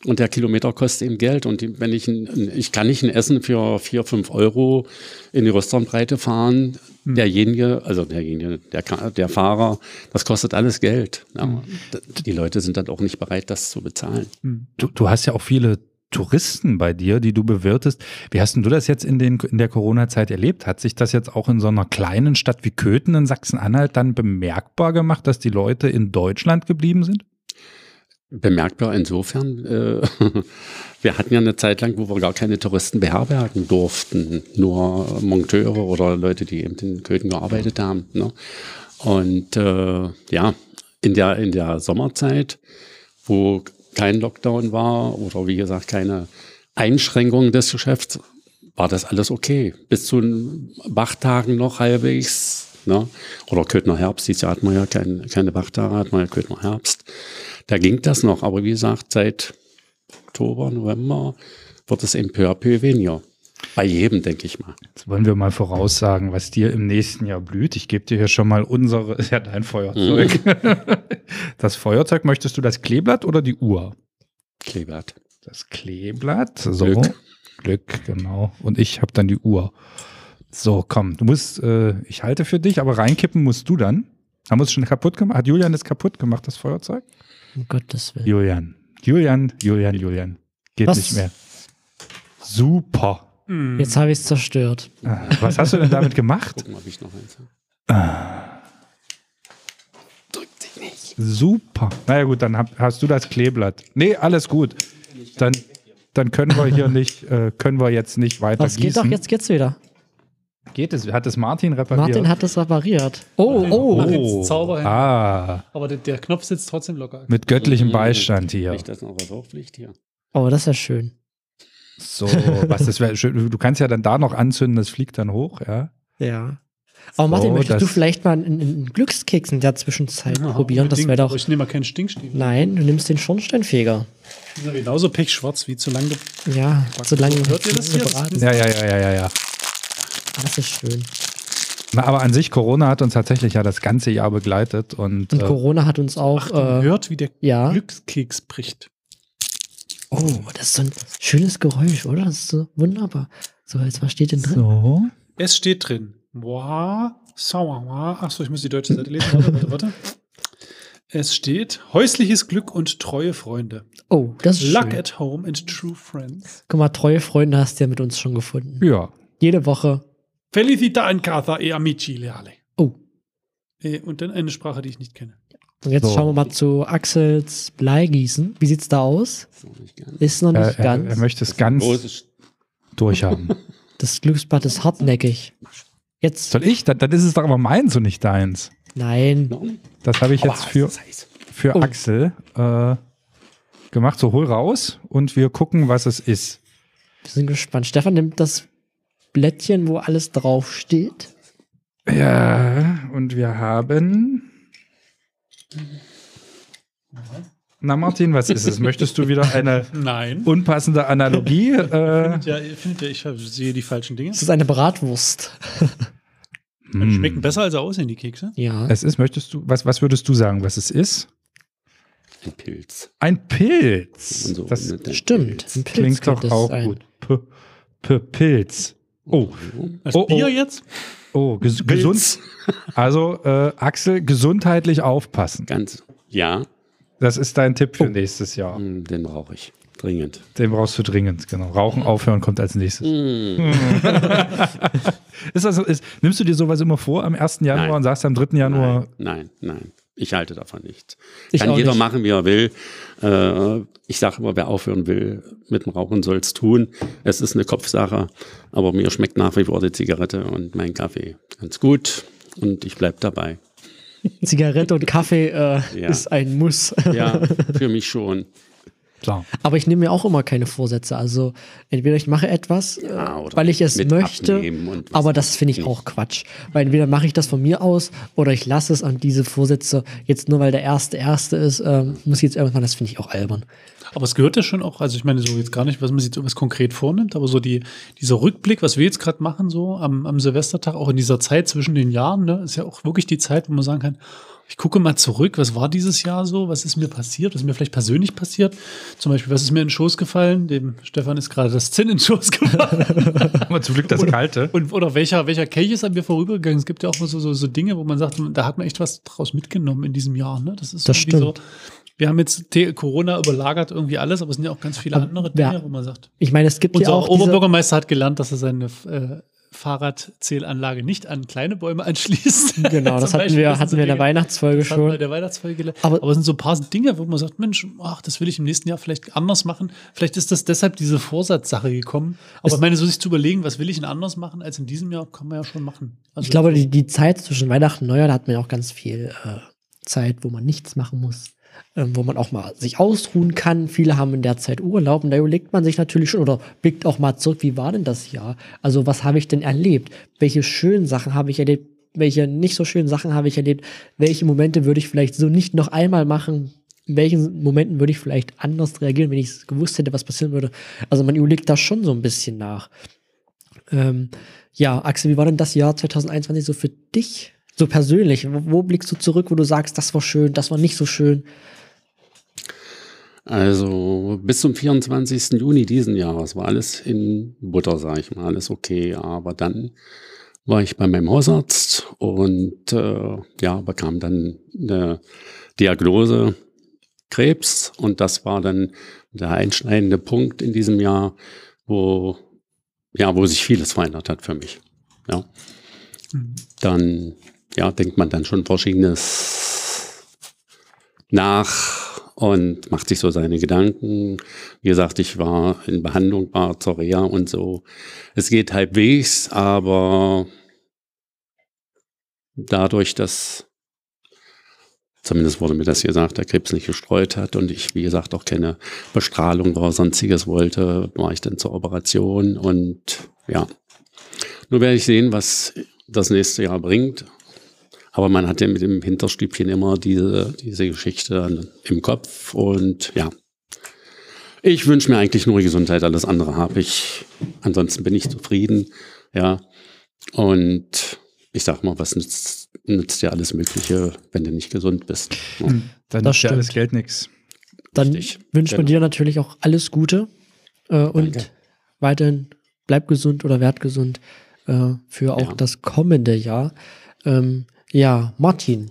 Und der Kilometer kostet eben Geld. Und die, wenn ich ein, ich kann nicht ein Essen für vier, fünf Euro in die Restaurantbreite fahren, derjenige, also derjenige, der, der Fahrer, das kostet alles Geld. Ja. D- Die Leute sind dann auch nicht bereit, das zu bezahlen. Hm. Du, du hast ja auch viele Touristen bei dir, die du bewirtest. Wie hast denn du das jetzt in, den, in der Corona-Zeit erlebt? Hat sich das jetzt auch in so einer kleinen Stadt wie Köthen in Sachsen-Anhalt dann bemerkbar gemacht, dass die Leute in Deutschland geblieben sind? Bemerkbar insofern, äh, wir hatten ja eine Zeit lang, wo wir gar keine Touristen beherbergen durften, nur Monteure oder Leute, die eben in Köthen gearbeitet haben. Ne? Und äh, ja, in der, in der Sommerzeit, wo kein Lockdown war oder wie gesagt keine Einschränkungen des Geschäfts, war das alles okay. Bis zu den Wachtagen noch halbwegs. Ne? Oder Köthner Herbst, dieses Jahr hat man ja kein, keine Wachtage, hat man ja Köthner Herbst. Da ging das noch, aber wie gesagt, seit Oktober, November wird es eben peu à peu weniger. Bei jedem, denke ich mal. Jetzt wollen wir mal voraussagen, was dir im nächsten Jahr blüht. Ich gebe dir hier schon mal unsere, ist ja dein Feuerzeug. Das Feuerzeug, möchtest du das Kleeblatt oder die Uhr? Kleeblatt. Das Kleeblatt, so. Glück. Glück, genau. Und ich habe dann die Uhr. So, komm, du musst, äh, ich halte für dich, aber reinkippen musst du dann. Haben wir es schon kaputt gemacht? Hat Julian es kaputt gemacht, das Feuerzeug? Um Gottes Willen. Julian. Julian, Julian, Julian. Geht Was? nicht mehr. Super. Jetzt habe ich es zerstört. Ah, Was hast du denn damit gemacht? Gucken, ob ich noch eins habe. Drückt sich nicht. Super. Naja gut, dann hast du das Kleeblatt. Nee, alles gut. Dann, dann können wir hier nicht, äh, können wir jetzt nicht weiter Was geht doch, gießen. jetzt geht's wieder. Geht es? Hat es Martin repariert? Martin hat es repariert. Oh, oh. Martins Zauberhand. Ah, Aber der, der Knopf sitzt trotzdem locker. mit göttlichem Mhm. Beistand hier. Nicht, dass noch was aufliegt hier. Oh, das ist ja schön. So, was das wäre schön. Du kannst ja dann da noch anzünden, das fliegt dann hoch, ja. Ja. Aber Martin, So, möchtest du das- vielleicht mal einen, einen Glückskeks in der Zwischenzeit Ja, probieren? Das wäre doch. Ich nehme mal keinen Stinkstiefel. Nein, du nimmst den Schornsteinfeger. Die sind ja genauso pechschwarz wie zu lange. ge- Ja, so lange Hört ihr das hier? Ja, ja, ja, ja, ja, ja. Das ist schön. Na, aber an sich, Corona hat uns tatsächlich ja das ganze Jahr begleitet und, Und äh, Corona hat uns auch. Achtung, äh, hört, wie der ja. Glückskeks bricht. Oh, das ist so ein schönes Geräusch, oder? Das ist so wunderbar. So, jetzt was steht denn drin? so. Es steht drin. Wow, sauer, Achso, ich muss die deutsche Seite lesen. Warte, warte, warte. Es steht häusliches Glück und treue Freunde. Oh, das ist Luck schön. at home and true friends. Guck mal, treue Freunde hast du ja mit uns schon gefunden. Ja. Jede Woche. Felicita en casa e amici leale. Oh. Äh, Und dann eine Sprache, die ich nicht kenne. Und jetzt So. schauen wir mal zu Axels Bleigießen. Wie sieht's da aus? So nicht ganz. Ist noch nicht Er, er, ganz. er möchte es ganz durchhaben. das Glücksbad ist hartnäckig. Jetzt. Soll ich? Dann, dann ist es doch aber meins und nicht deins. Nein. Das habe ich jetzt für, für Oh. Axel äh, gemacht. So, hol raus und wir gucken, was es ist. Wir sind gespannt. Stefan nimmt das Blättchen, wo alles draufsteht. Ja, und wir haben. Na, Martin, was ist es? Möchtest du wieder eine Nein. unpassende Analogie? Äh, Ja, ihr findet ja, ich hab- sehe die falschen Dinge. Es ist eine Bratwurst. Hm. schmecken besser, als aussehen, die Kekse. Ja. es ist, möchtest du, was, was würdest du sagen, was es ist? Ein Pilz. Ein Pilz. So das Stimmt. Pilz. Ein Pilz klingt doch auch sein. gut. P P Pilz. Oh, Das Oh, oh. Bier jetzt? oh, ges gesund. Also, äh, Axel, gesundheitlich aufpassen. Ganz. Ja, Das ist dein Tipp Oh. für nächstes Jahr. mm, den brauche ich. Dringend. Den brauchst du dringend, genau. Rauchen aufhören kommt als nächstes. Mm. Ist also, ist, nimmst du dir sowas immer vor am 1. Januar Nein. und sagst am 3. Januar, Nein, nein, nein. Ich halte davon nichts. Ich Kann jeder nicht. machen, wie er will. Äh, ich sage immer, wer aufhören will mit dem Rauchen, soll es tun. Es ist eine Kopfsache, aber mir schmeckt nach wie vor die Zigarette und mein Kaffee ganz gut und ich bleibe dabei. Zigarette und Kaffee äh, Ja. ist ein Muss. Ja, für mich schon. So. Aber ich nehme mir auch immer keine Vorsätze. Also entweder ich mache etwas, äh, Ja, oder weil ich es möchte, aber das finde ich nicht. auch Quatsch. Weil entweder mache ich das von mir aus oder ich lasse es an diese Vorsätze. Jetzt nur weil der erste erste ist, ähm, muss ich jetzt irgendwann, das finde ich auch albern. Aber es gehört ja schon auch, also ich meine, so jetzt gar nicht, was man sich was konkret vornimmt, aber so die, dieser Rückblick, was wir jetzt gerade machen, so am, am Silvestertag, auch in dieser Zeit zwischen den Jahren, ne, ist ja auch wirklich die Zeit, wo man sagen kann, ich gucke mal zurück, was war dieses Jahr so, was ist mir passiert, was ist mir vielleicht persönlich passiert. Zum Beispiel, was ist mir in den Schoß gefallen? Dem Stefan ist gerade das Zinn in den Schoß gefallen. Aber zum Glück das Kalte. Und, oder welcher, welcher Kelch ist an mir vorübergegangen? Es gibt ja auch mal so, so, so Dinge, wo man sagt, da hat man echt was draus mitgenommen in diesem Jahr. Ne? Das ist Das irgendwie stimmt. so. Wir haben jetzt Corona überlagert irgendwie alles, aber es sind ja auch ganz viele Aber andere Dinge, wo man sagt. Ich meine, es gibt ja Unser auch Oberbürgermeister hat gelernt, dass er seine äh, Fahrradzählanlage nicht an kleine Bäume anschließt. Genau, das hatten Beispiel, wir, hatten so wir in der Weihnachtsfolge schon. der Weihnachtsfolge. Aber- Aber, es sind so ein paar Dinge, wo man sagt, Mensch, ach, das will ich im nächsten Jahr vielleicht anders machen. Vielleicht ist das deshalb diese Vorsatzsache gekommen. Aber ich meine, so sich zu überlegen, was will ich denn anders machen als in diesem Jahr, kann man ja schon machen. Also Ich glaube, die, die Zeit zwischen Weihnachten und Neujahr, da hat man ja auch ganz viel äh, Zeit, wo man nichts machen muss. Ähm, wo man auch mal sich ausruhen kann. Viele haben in der Zeit Urlaub und da überlegt man sich natürlich schon oder blickt auch mal zurück, wie war denn das Jahr? Also was habe ich denn erlebt? Welche schönen Sachen habe ich erlebt? Welche nicht so schönen Sachen habe ich erlebt? Welche Momente würde ich vielleicht so nicht noch einmal machen? In welchen Momenten würde ich vielleicht anders reagieren, wenn ich gewusst hätte, was passieren würde? Also man überlegt da schon so ein bisschen nach. Ähm, ja, Axel, wie war denn das Jahr 2021 so für dich? So persönlich? Wo, wo blickst du zurück, wo du sagst, das war schön, das war nicht so schön? Also bis zum 24. Juni diesen Jahres war alles in Butter, sag ich mal, alles okay. Aber dann war ich bei meinem Hausarzt und äh, ja, bekam dann eine Diagnose Krebs und das war dann der einschneidende Punkt in diesem Jahr, wo ja, wo sich vieles verändert hat für mich. Ja, Mhm. dann ja, denkt man dann schon verschiedenes nach und macht sich so seine Gedanken. Wie gesagt, ich war in Behandlung, war zur Reha und so. Es geht halbwegs, aber dadurch, dass zumindest wurde mir das gesagt, der Krebs nicht gestreut hat und ich, wie gesagt, auch keine Bestrahlung oder sonstiges wollte, war ich dann zur Operation und ja. Nur werde ich sehen, was das nächste Jahr bringt. Aber man hat ja mit dem Hinterstübchen immer diese, diese Geschichte im Kopf und ja. Ich wünsche mir eigentlich nur Gesundheit, alles andere habe ich. Ansonsten bin ich zufrieden, ja. Und ich sag mal, was nützt, nützt dir alles Mögliche, wenn du nicht gesund bist? Ja. Dann Das ist ja alles. Geld nix. Dann Richtig. wünscht man Genau. dir natürlich auch alles Gute äh, und Danke. weiterhin bleib gesund oder werd gesund äh, für auch Ja. das kommende Jahr. Ähm, ja, Martin,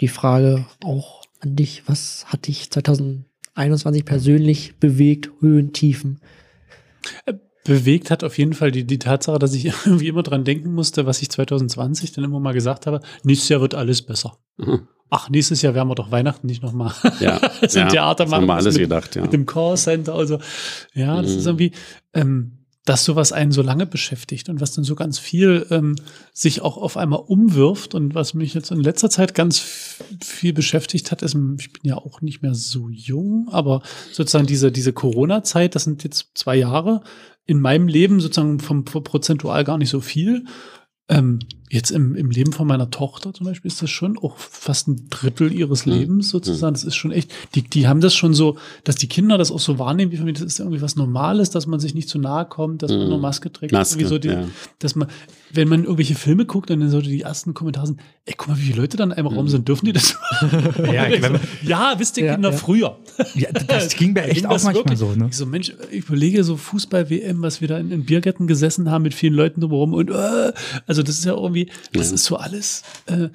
die Frage auch an dich. Was hat dich 2021 persönlich bewegt? Höhen, Tiefen? bewegt hat auf jeden Fall die, die Tatsache, dass ich irgendwie immer dran denken musste, was ich 2020 dann immer mal gesagt habe. Nächstes Jahr wird alles besser. Mhm. Ach, nächstes Jahr werden wir doch Weihnachten nicht nochmal Ja, so ein ja, Theater das machen. haben wir alles mit, gedacht, ja. Mit dem Callcenter. Also, ja, das Mhm. ist irgendwie, ähm, dass sowas einen so lange beschäftigt und was dann so ganz viel ähm, sich auch auf einmal umwirft und was mich jetzt in letzter Zeit ganz viel beschäftigt hat, ist, ich bin ja auch nicht mehr so jung, aber sozusagen diese, diese Corona-Zeit, das sind jetzt zwei Jahre in meinem Leben sozusagen vom, vom prozentual gar nicht so viel. Ähm, jetzt im, im Leben von meiner Tochter zum Beispiel ist das schon auch fast ein Drittel ihres Mhm. Lebens sozusagen. Das ist schon echt, die, die haben das schon so, dass die Kinder das auch so wahrnehmen, wie von mir, das ist irgendwie was Normales, dass man sich nicht zu nahe kommt, dass man Mhm. nur Maske trägt. Maske, Irgendwie so die, ja. dass man, wenn man irgendwelche Filme guckt und dann so die ersten Kommentare sind, ey, guck mal, wie viele Leute dann in einem. Raum sind, dürfen die das? Ja, so, ja wisst ihr Ja, Kinder ja. früher. Ja, das ging mir echt ging auch manchmal wirklich. so, ne? Ich so, Mensch, ich überlege so Fußball-WM, was wir da in, in Biergärten gesessen haben mit vielen Leuten drumherum und äh, also das ist ja irgendwie, das Ja. ist so alles, äh,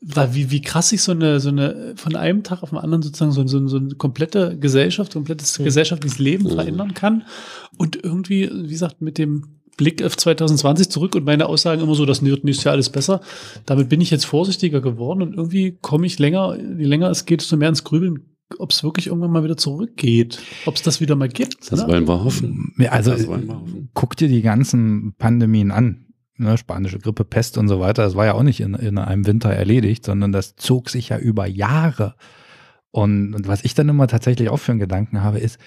weil wie, wie krass sich so eine, so eine, von einem Tag auf den anderen sozusagen so, so, so eine komplette Gesellschaft, komplettes Mhm. gesellschaftliches Leben Mhm. verändern kann. Und irgendwie, wie gesagt, mit dem Blick auf 2020 zurück und meine Aussagen immer so, das wird nächstes Jahr alles besser. Damit bin ich jetzt vorsichtiger geworden und irgendwie komme ich länger, je länger es geht, desto mehr ins Grübeln, ob es wirklich irgendwann mal wieder zurückgeht, ob es das wieder mal gibt. Das ne? wollen wir hoffen. Ja, also Das wollen wir hoffen. guck dir die ganzen Pandemien an. Ne, spanische Grippe, Pest und so weiter, das war ja auch nicht in, in einem Winter erledigt, sondern das zog sich ja über Jahre. Und, und was ich dann immer tatsächlich auch für einen Gedanken habe, ist,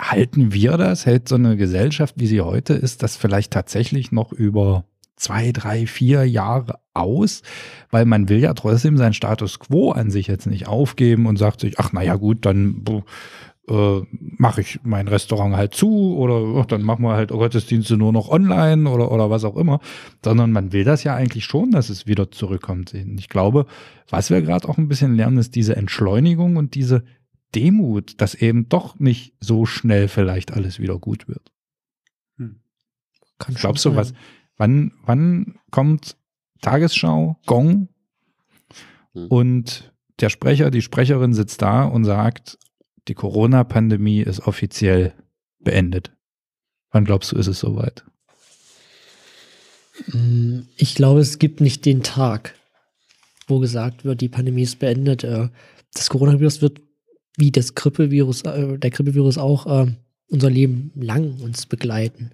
halten wir das, hält so eine Gesellschaft, wie sie heute ist, das vielleicht tatsächlich noch über zwei, drei, vier Jahre aus, weil man will ja trotzdem seinen Status quo an sich jetzt nicht aufgeben und sagt sich, ach naja gut, dann äh, mache ich mein Restaurant halt zu oder ach, dann machen wir halt Gottesdienste nur noch online oder, oder was auch immer, sondern man will das ja eigentlich schon, dass es wieder zurückkommt. Und Ich glaube, was wir gerade auch ein bisschen lernen, ist diese Entschleunigung und diese Demut, dass eben doch nicht so schnell vielleicht alles wieder gut wird. Hm. Kann Glaubst du, was, wann, wann kommt Tagesschau, Gong Hm. und der Sprecher, die Sprecherin sitzt da und sagt, die Corona-Pandemie ist offiziell beendet. Wann glaubst du, ist es soweit? Mm, Ich glaube, es gibt nicht den Tag, wo gesagt wird, die Pandemie ist beendet. Äh, Das Coronavirus wird wie das Grippevirus, äh, der Grippevirus auch äh, unser Leben lang uns begleiten.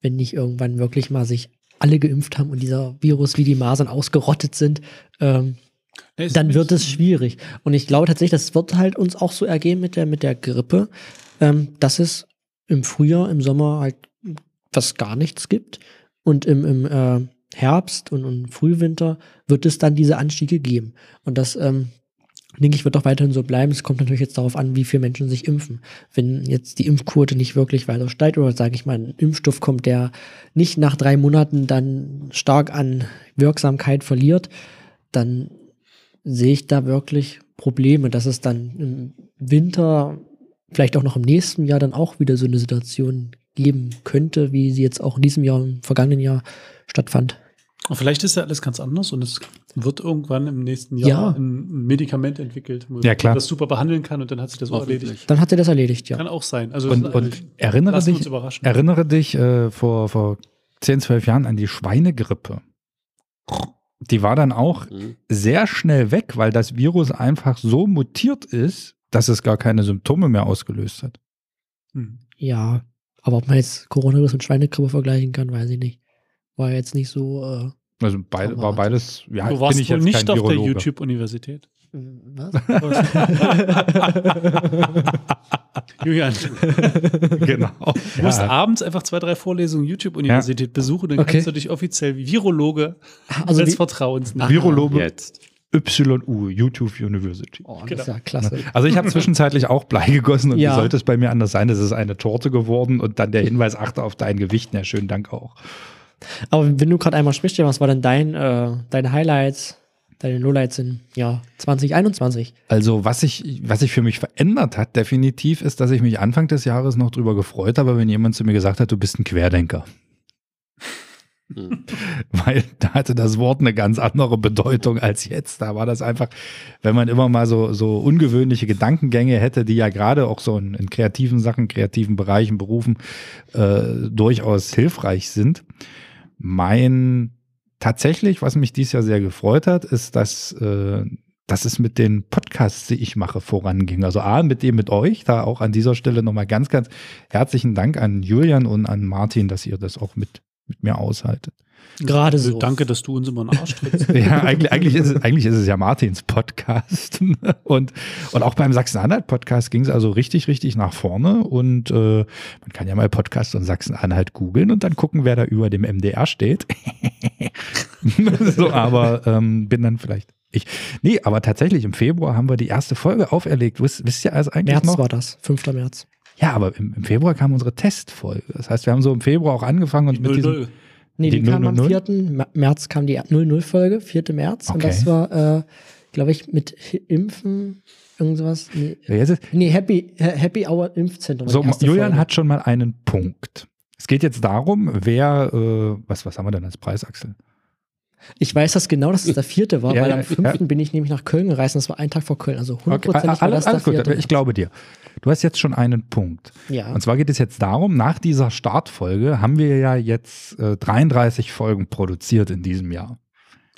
Wenn nicht irgendwann wirklich mal sich alle geimpft haben und dieser Virus wie die Masern ausgerottet sind, ähm, es dann wird es schwierig. Und ich glaube tatsächlich, das wird halt uns auch so ergehen mit der, mit der Grippe, ähm, dass es im Frühjahr, im Sommer halt fast gar nichts gibt. Und im, im äh, Herbst und, und Frühwinter wird es dann diese Anstiege geben. Und das, ähm, denke ich, wird auch weiterhin so bleiben. Es kommt natürlich jetzt darauf an, wie viele Menschen sich impfen. Wenn jetzt die Impfquote nicht wirklich weiter steigt oder sage ich mal, ein Impfstoff kommt, der nicht nach drei Monaten dann stark an Wirksamkeit verliert, dann sehe ich da wirklich Probleme, dass es dann im Winter, vielleicht auch noch im nächsten Jahr, dann auch wieder so eine Situation geben könnte, wie sie jetzt auch in diesem Jahr, im vergangenen Jahr stattfand. Und vielleicht ist ja alles ganz anders und es wird irgendwann im nächsten Jahr Ja. ein Medikament entwickelt, wo Ja, klar. man das super behandeln kann und dann hat sich das auch erledigt. Dann hat er das erledigt, ja. Kann auch sein. Also Und, und erinnere dich, erinnere dich äh, vor, vor 10, 12 Jahren an die Schweinegrippe. Die war dann auch Mhm. sehr schnell weg, weil das Virus einfach so mutiert ist, dass es gar keine Symptome mehr ausgelöst hat. Hm. Ja, aber ob man jetzt Coronavirus und Schweinegrippe vergleichen kann, weiß ich nicht. War jetzt nicht so. Äh, Also beide, war beides, ja, du bin warst ich wohl jetzt nicht kein auf der Virologe. YouTube-Universität. was? Julian, Genau. du musst Ja. abends einfach zwei, drei Vorlesungen YouTube-Universität besuchen, dann Okay. kannst du dich offiziell Virologe Also des Vertrauens nennen. Ah. Virologe Jetzt. YU, YouTube University. oh, das Genau. ist ja klasse. Also ich habe zwischenzeitlich auch Blei gegossen und Ja. wie sollte es bei mir anders sein? Das ist eine Torte geworden und dann der Hinweis, achte auf dein Gewicht. Ja, schönen Dank auch. Aber wenn du gerade einmal sprichst, was war denn dein, äh, deine Highlights, deine Lowlights im Jahr 2021? Also was sich was sich für mich verändert hat, definitiv, ist, dass ich mich Anfang des Jahres noch drüber gefreut habe, wenn jemand zu mir gesagt hat, du bist ein Querdenker. Mhm. Weil da hatte das Wort eine ganz andere Bedeutung als jetzt. Da war das einfach, wenn man immer mal so, so ungewöhnliche Gedankengänge hätte, die ja gerade auch so in, in kreativen Sachen, kreativen Bereichen, Berufen äh, durchaus hilfreich sind. Mein tatsächlich, was mich dieses Jahr sehr gefreut hat, ist, dass, äh, dass es mit den Podcasts, die ich mache, voranging. Also A, mit dem mit euch, da auch an dieser Stelle nochmal ganz, ganz herzlichen Dank an Julian und an Martin, dass ihr das auch mit, mit mir aushaltet. Gerade so. Danke, dass du uns immer einen Arsch trittst. Ja, eigentlich, eigentlich, ist es, eigentlich ist es ja Martins Podcast. Und, und auch beim Sachsen-Anhalt-Podcast ging es also richtig, richtig nach vorne. Und äh, man kann ja mal Podcast und Sachsen-Anhalt googeln und dann gucken, wer da über dem MDR steht. so, aber ähm, bin dann vielleicht ich. Nee, aber tatsächlich im Februar haben wir die erste Folge auferlegt. Wisst, wisst ihr also eigentlich März noch? war das, 5. März. Ja, aber im, im Februar kam unsere Testfolge. Das heißt, wir haben so im Februar auch angefangen und mit diesem 0-0. Nee, die, Die kam am 000? 4. Ma- März kam die 00-Folge, 4. März. Und Okay. das war, äh, glaube ich, mit Impfen, irgendwas. Nee, nee Happy, Ha- Happy Hour Impfzentrum. So, Julian Folge. hat schon mal einen Punkt. Es geht jetzt darum, wer, äh, was, was haben wir denn als Preis, Axel? Ich weiß das genau, dass es der vierte war, Ja, weil am 5. ja. bin ich nämlich nach Köln gereist und das war ein Tag vor Köln. Also Okay, hundertprozentig war alles, das der alles gut, vierte. ich glaube dir. Du hast jetzt schon einen Punkt. ja. Und zwar geht es jetzt darum, nach dieser Startfolge haben wir ja jetzt äh, 33 Folgen produziert in diesem Jahr.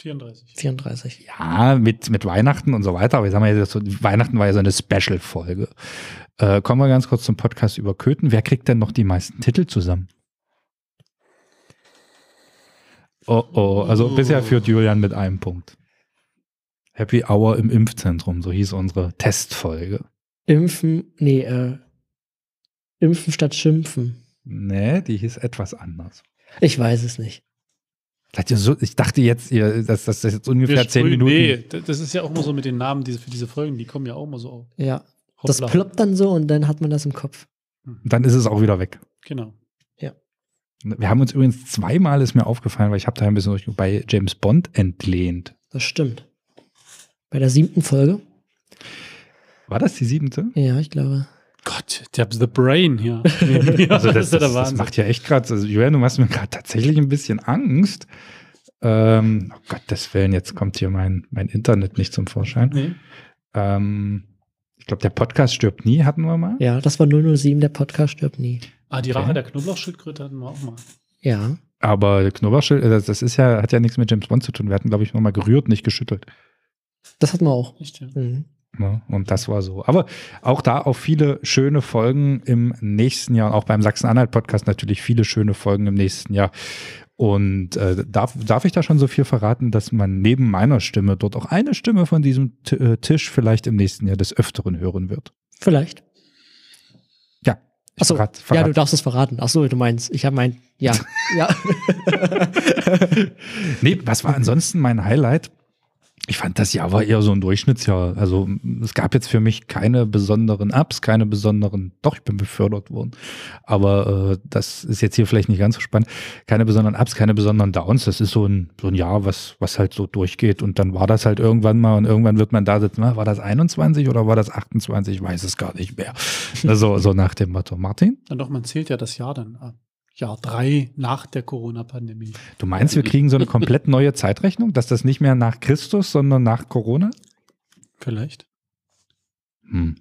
34. 34. Ja, mit, mit Weihnachten und so weiter. Aber ich sag mal, jetzt so, Weihnachten war ja so eine Special-Folge. Äh, kommen wir ganz kurz zum Podcast über Köthen. Wer kriegt denn noch die meisten Titel zusammen? Oh oh, also bisher führt Julian mit einem Punkt. Happy Hour im Impfzentrum, so hieß unsere Testfolge. Impfen, nee, äh, Impfen statt Schimpfen. Nee, die hieß etwas anders. Ich weiß es nicht. Ich dachte jetzt, dass das jetzt ungefähr zehn Minuten. Nee, das ist ja auch immer so mit den Namen für diese Folgen, die kommen ja auch immer so auf. Ja. Das Hoppla. ploppt dann so und dann hat man das im Kopf. Dann ist es auch wieder weg. Genau. Wir haben uns übrigens zweimal, ist mir aufgefallen, weil ich habe da ein bisschen bei James Bond entlehnt. Das stimmt. Bei der siebten Folge? War das die siebente? Ja, ich glaube. Gott, der The Brain hier. ja, Also das, das, das macht ja echt gerade, also Julian, du machst mir gerade tatsächlich ein bisschen Angst. Ähm, oh Gottes Willen, jetzt kommt hier mein, mein Internet nicht zum Vorschein. nee. Ähm, ich glaube, der Podcast stirbt nie, hatten wir mal. Ja, das war 007, der Podcast stirbt nie. Ah, die Okay. Rache der Knoblauchschildkröte hatten wir auch mal. Ja. Aber Knobberschild, äh, das, das ist ja, hat ja nichts mit James Bond zu tun. Wir hatten, glaube ich, nochmal gerührt, nicht geschüttelt. Das hatten wir auch. Echt, ja. Mhm. Ne? Und das war so. Aber auch da auch viele schöne Folgen im nächsten Jahr. Und auch beim Sachsen-Anhalt-Podcast natürlich viele schöne Folgen im nächsten Jahr. Und äh, darf, darf ich da schon so viel verraten, dass man neben meiner Stimme dort auch eine Stimme von diesem T äh, Tisch vielleicht im nächsten Jahr des Öfteren hören wird? Vielleicht. Ja. Achso, verrat- ja, verrat- du darfst es verraten. Achso, du meinst, ich habe mein, ja, ja. Nee, was war ansonsten mein Highlight? Ich fand, das Jahr war eher so ein Durchschnittsjahr. Also es gab jetzt für mich keine besonderen Ups, keine besonderen, doch, ich bin befördert worden. Aber äh, das ist jetzt hier vielleicht nicht ganz so spannend. Keine besonderen Ups, keine besonderen Downs. Das ist so ein, so ein Jahr, was, was halt so durchgeht. Und dann war das halt irgendwann mal und irgendwann wird man da sitzen, war das 21 oder war das 28? Ich weiß es gar nicht mehr. Also so nach dem Motto. Martin, Dann doch, man zählt ja das Jahr dann ab. Jahr drei nach der Corona-Pandemie. du meinst, wir kriegen so eine komplett neue Zeitrechnung, dass das nicht mehr nach Christus, sondern nach Corona? Vielleicht. Hm.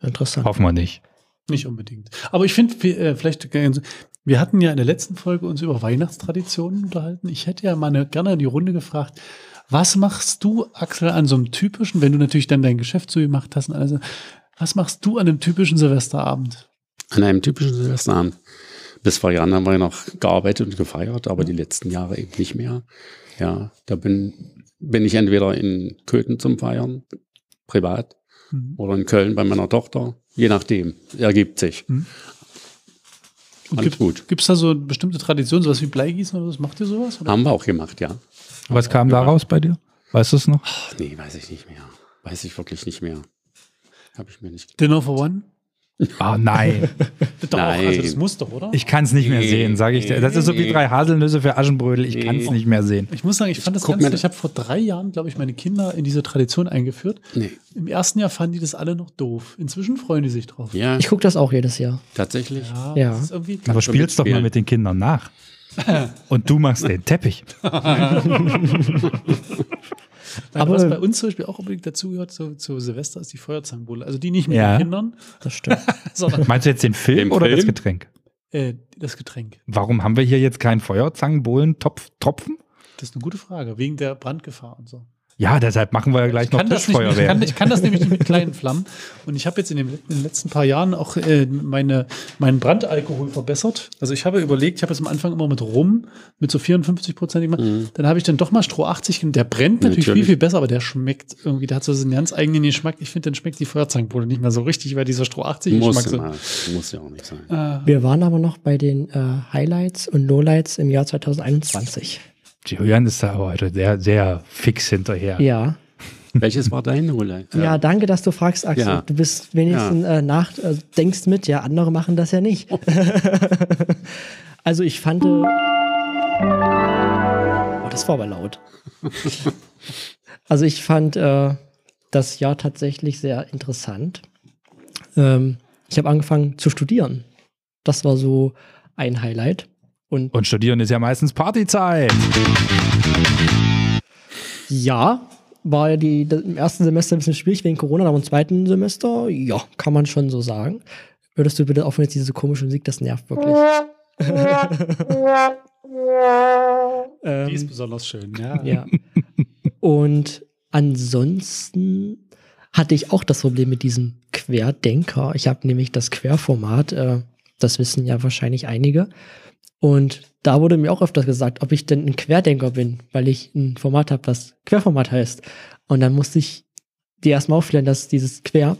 Interessant. Hoffen wir nicht. Nicht unbedingt. Aber ich finde, wir, äh, vielleicht, ganz- wir hatten ja in der letzten Folge uns über Weihnachtstraditionen unterhalten. Ich hätte ja mal eine, gerne in die Runde gefragt, was machst du, Axel, an so einem typischen, wenn du natürlich dann dein Geschäft so gemacht hast, und also, was machst du an einem typischen Silvesterabend? An einem typischen Silvesterabend. Bis vor Jahren haben wir ja noch gearbeitet und gefeiert, aber die letzten Jahre eben nicht mehr. Ja, da bin, bin ich entweder in Köthen zum Feiern, privat, Mhm. oder in Köln bei meiner Tochter. Je nachdem, ergibt sich. Und Alles gibt, gut. Gibt es da so eine bestimmte Tradition, sowas wie Bleigießen oder was? Macht ihr sowas? Oder? Haben wir auch gemacht, ja. Was kam da raus bei dir? Weißt du es noch? Ach, nee, weiß ich nicht mehr. Weiß ich wirklich nicht mehr. Habe ich mir nicht. Dinner for One? Ah, nein. Doch, Nein. also das muss doch, oder? Ich kann es nicht mehr Nee, sehen, sage ich dir. Das ist so wie nee. drei Haselnüsse für Aschenbrödel. Ich kann es Nee. nicht mehr sehen. Ich muss sagen, ich fand das guck ganz, das- ich habe vor drei Jahren, glaube ich, meine Kinder in diese Tradition eingeführt. Nee. Im ersten Jahr fanden die das alle noch doof. Inzwischen freuen die sich drauf. Ja, Ich gucke das auch jedes Jahr. tatsächlich. Ja, Ja. Das ist irgendwie Aber schon spiel's doch mal mit den Kindern nach. Und du machst den Teppich. Nein, Aber- was bei uns zum Beispiel auch unbedingt dazugehört zu, zu Silvester ist die Feuerzangenbowle. Also die nicht mit Ja. den Kindern, Das stimmt. Meinst du jetzt den Film Den oder das Film? Getränk? äh, das Getränk. Warum haben wir hier jetzt keinen Feuerzangenbohlen-Topf, Tropfen? Das ist eine gute Frage, wegen der Brandgefahr und so. Ja, deshalb machen wir ja gleich Ich kann, noch das nicht, ich, Tischfeuerwehr. kann, ich kann das nämlich nicht mit kleinen Flammen. Und ich habe jetzt in, dem, in den letzten paar Jahren auch äh, meine, meinen Brandalkohol verbessert. Also ich habe überlegt, ich habe es am Anfang immer mit Rum, mit so 54 Prozent gemacht. Dann habe ich dann doch mal Stroh 80 genommen. Der brennt natürlich, viel, Natürlich. viel besser, aber der schmeckt irgendwie, der hat so einen ganz eigenen Geschmack. Ich finde, dann schmeckt die Feuerzangenbowle nicht mehr so richtig, weil dieser Stroh 80 Muss Geschmack ja, so. Muss ja auch nicht sein. Äh, Wir waren aber noch bei den äh, Highlights und Lowlights im Jahr 2021. Julian ist da aber heute sehr, sehr fix hinterher. Ja. Welches war dein Rolle? Ja, danke, dass du fragst, Axel. Ja. Du bist wenigstens äh, nach, äh, denkst mit, ja, andere machen das ja nicht. also ich fand. äh, Oh, das war aber laut. also ich fand äh, das Jahr tatsächlich sehr interessant. Ähm, ich habe angefangen zu studieren. Das war so ein Highlight. Und Und studieren ist ja meistens Partyzeit. Ja, war ja die, das, im ersten Semester ein bisschen schwierig wegen Corona, aber im zweiten Semester, ja, kann man schon so sagen. Würdest du bitte aufhören, jetzt diese komische Musik, das nervt wirklich. ähm, die ist besonders schön, ja. ja. Und ansonsten hatte ich auch das Problem mit diesem Querdenker. Ich habe nämlich das Querformat, äh, das wissen ja wahrscheinlich einige. Und da wurde mir auch öfters gesagt, ob ich denn ein Querdenker bin, weil ich ein Format habe, das Querformat heißt. Und dann musste ich dir erstmal aufklären, dass dieses Quer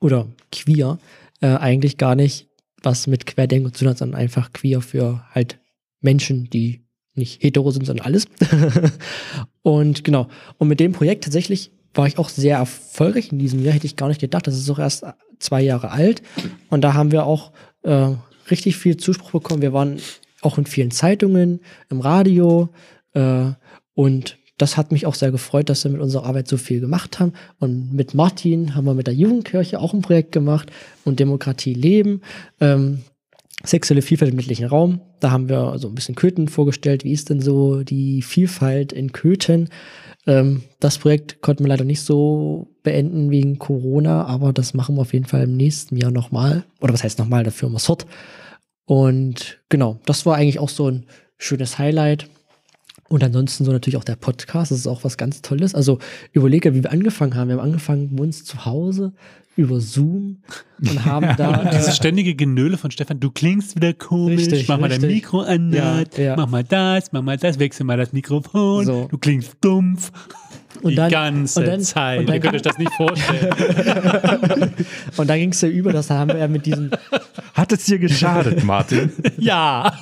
oder Queer äh, eigentlich gar nicht was mit Querdenker zu tun hat, sondern einfach queer für halt Menschen, die nicht hetero sind, sondern alles. und genau. Und mit dem Projekt tatsächlich war ich auch sehr erfolgreich in diesem Jahr. Hätte ich gar nicht gedacht. Das ist auch erst zwei Jahre alt. Und da haben wir auch äh, richtig viel Zuspruch bekommen. Wir waren auch in vielen Zeitungen, im Radio. Äh, und das hat mich auch sehr gefreut, dass wir mit unserer Arbeit so viel gemacht haben. Und mit Martin haben wir mit der Jugendkirche auch ein Projekt gemacht und Demokratie leben. Ähm, sexuelle Vielfalt im ländlichen Raum. Da haben wir so ein bisschen Köthen vorgestellt. Wie ist denn so die Vielfalt in Köthen? Ähm, das Projekt konnten wir leider nicht so beenden wegen Corona, aber das machen wir auf jeden Fall im nächsten Jahr nochmal. Oder was heißt nochmal, dafür haben wir es fort. Und genau, das war eigentlich auch so ein schönes Highlight. Und ansonsten so natürlich auch der Podcast, das ist auch was ganz Tolles. Also überlege, wie wir angefangen haben. Wir haben angefangen bei uns zu Hause über Zoom und haben da. Und dieses äh, ständige Genöle von Stefan, du klingst wieder komisch, Richtig, mach mal dein. Mikro anders, Ja, ja. mach mal das, mach mal das, wechsel mal das Mikrofon, So. du klingst dumpf. Und die dann- ganze und dann- Zeit. und dann- Ihr könnt euch das nicht vorstellen. und dann ging es ja über, das haben wir ja mit diesem, Hat es dir geschadet, Martin? ja.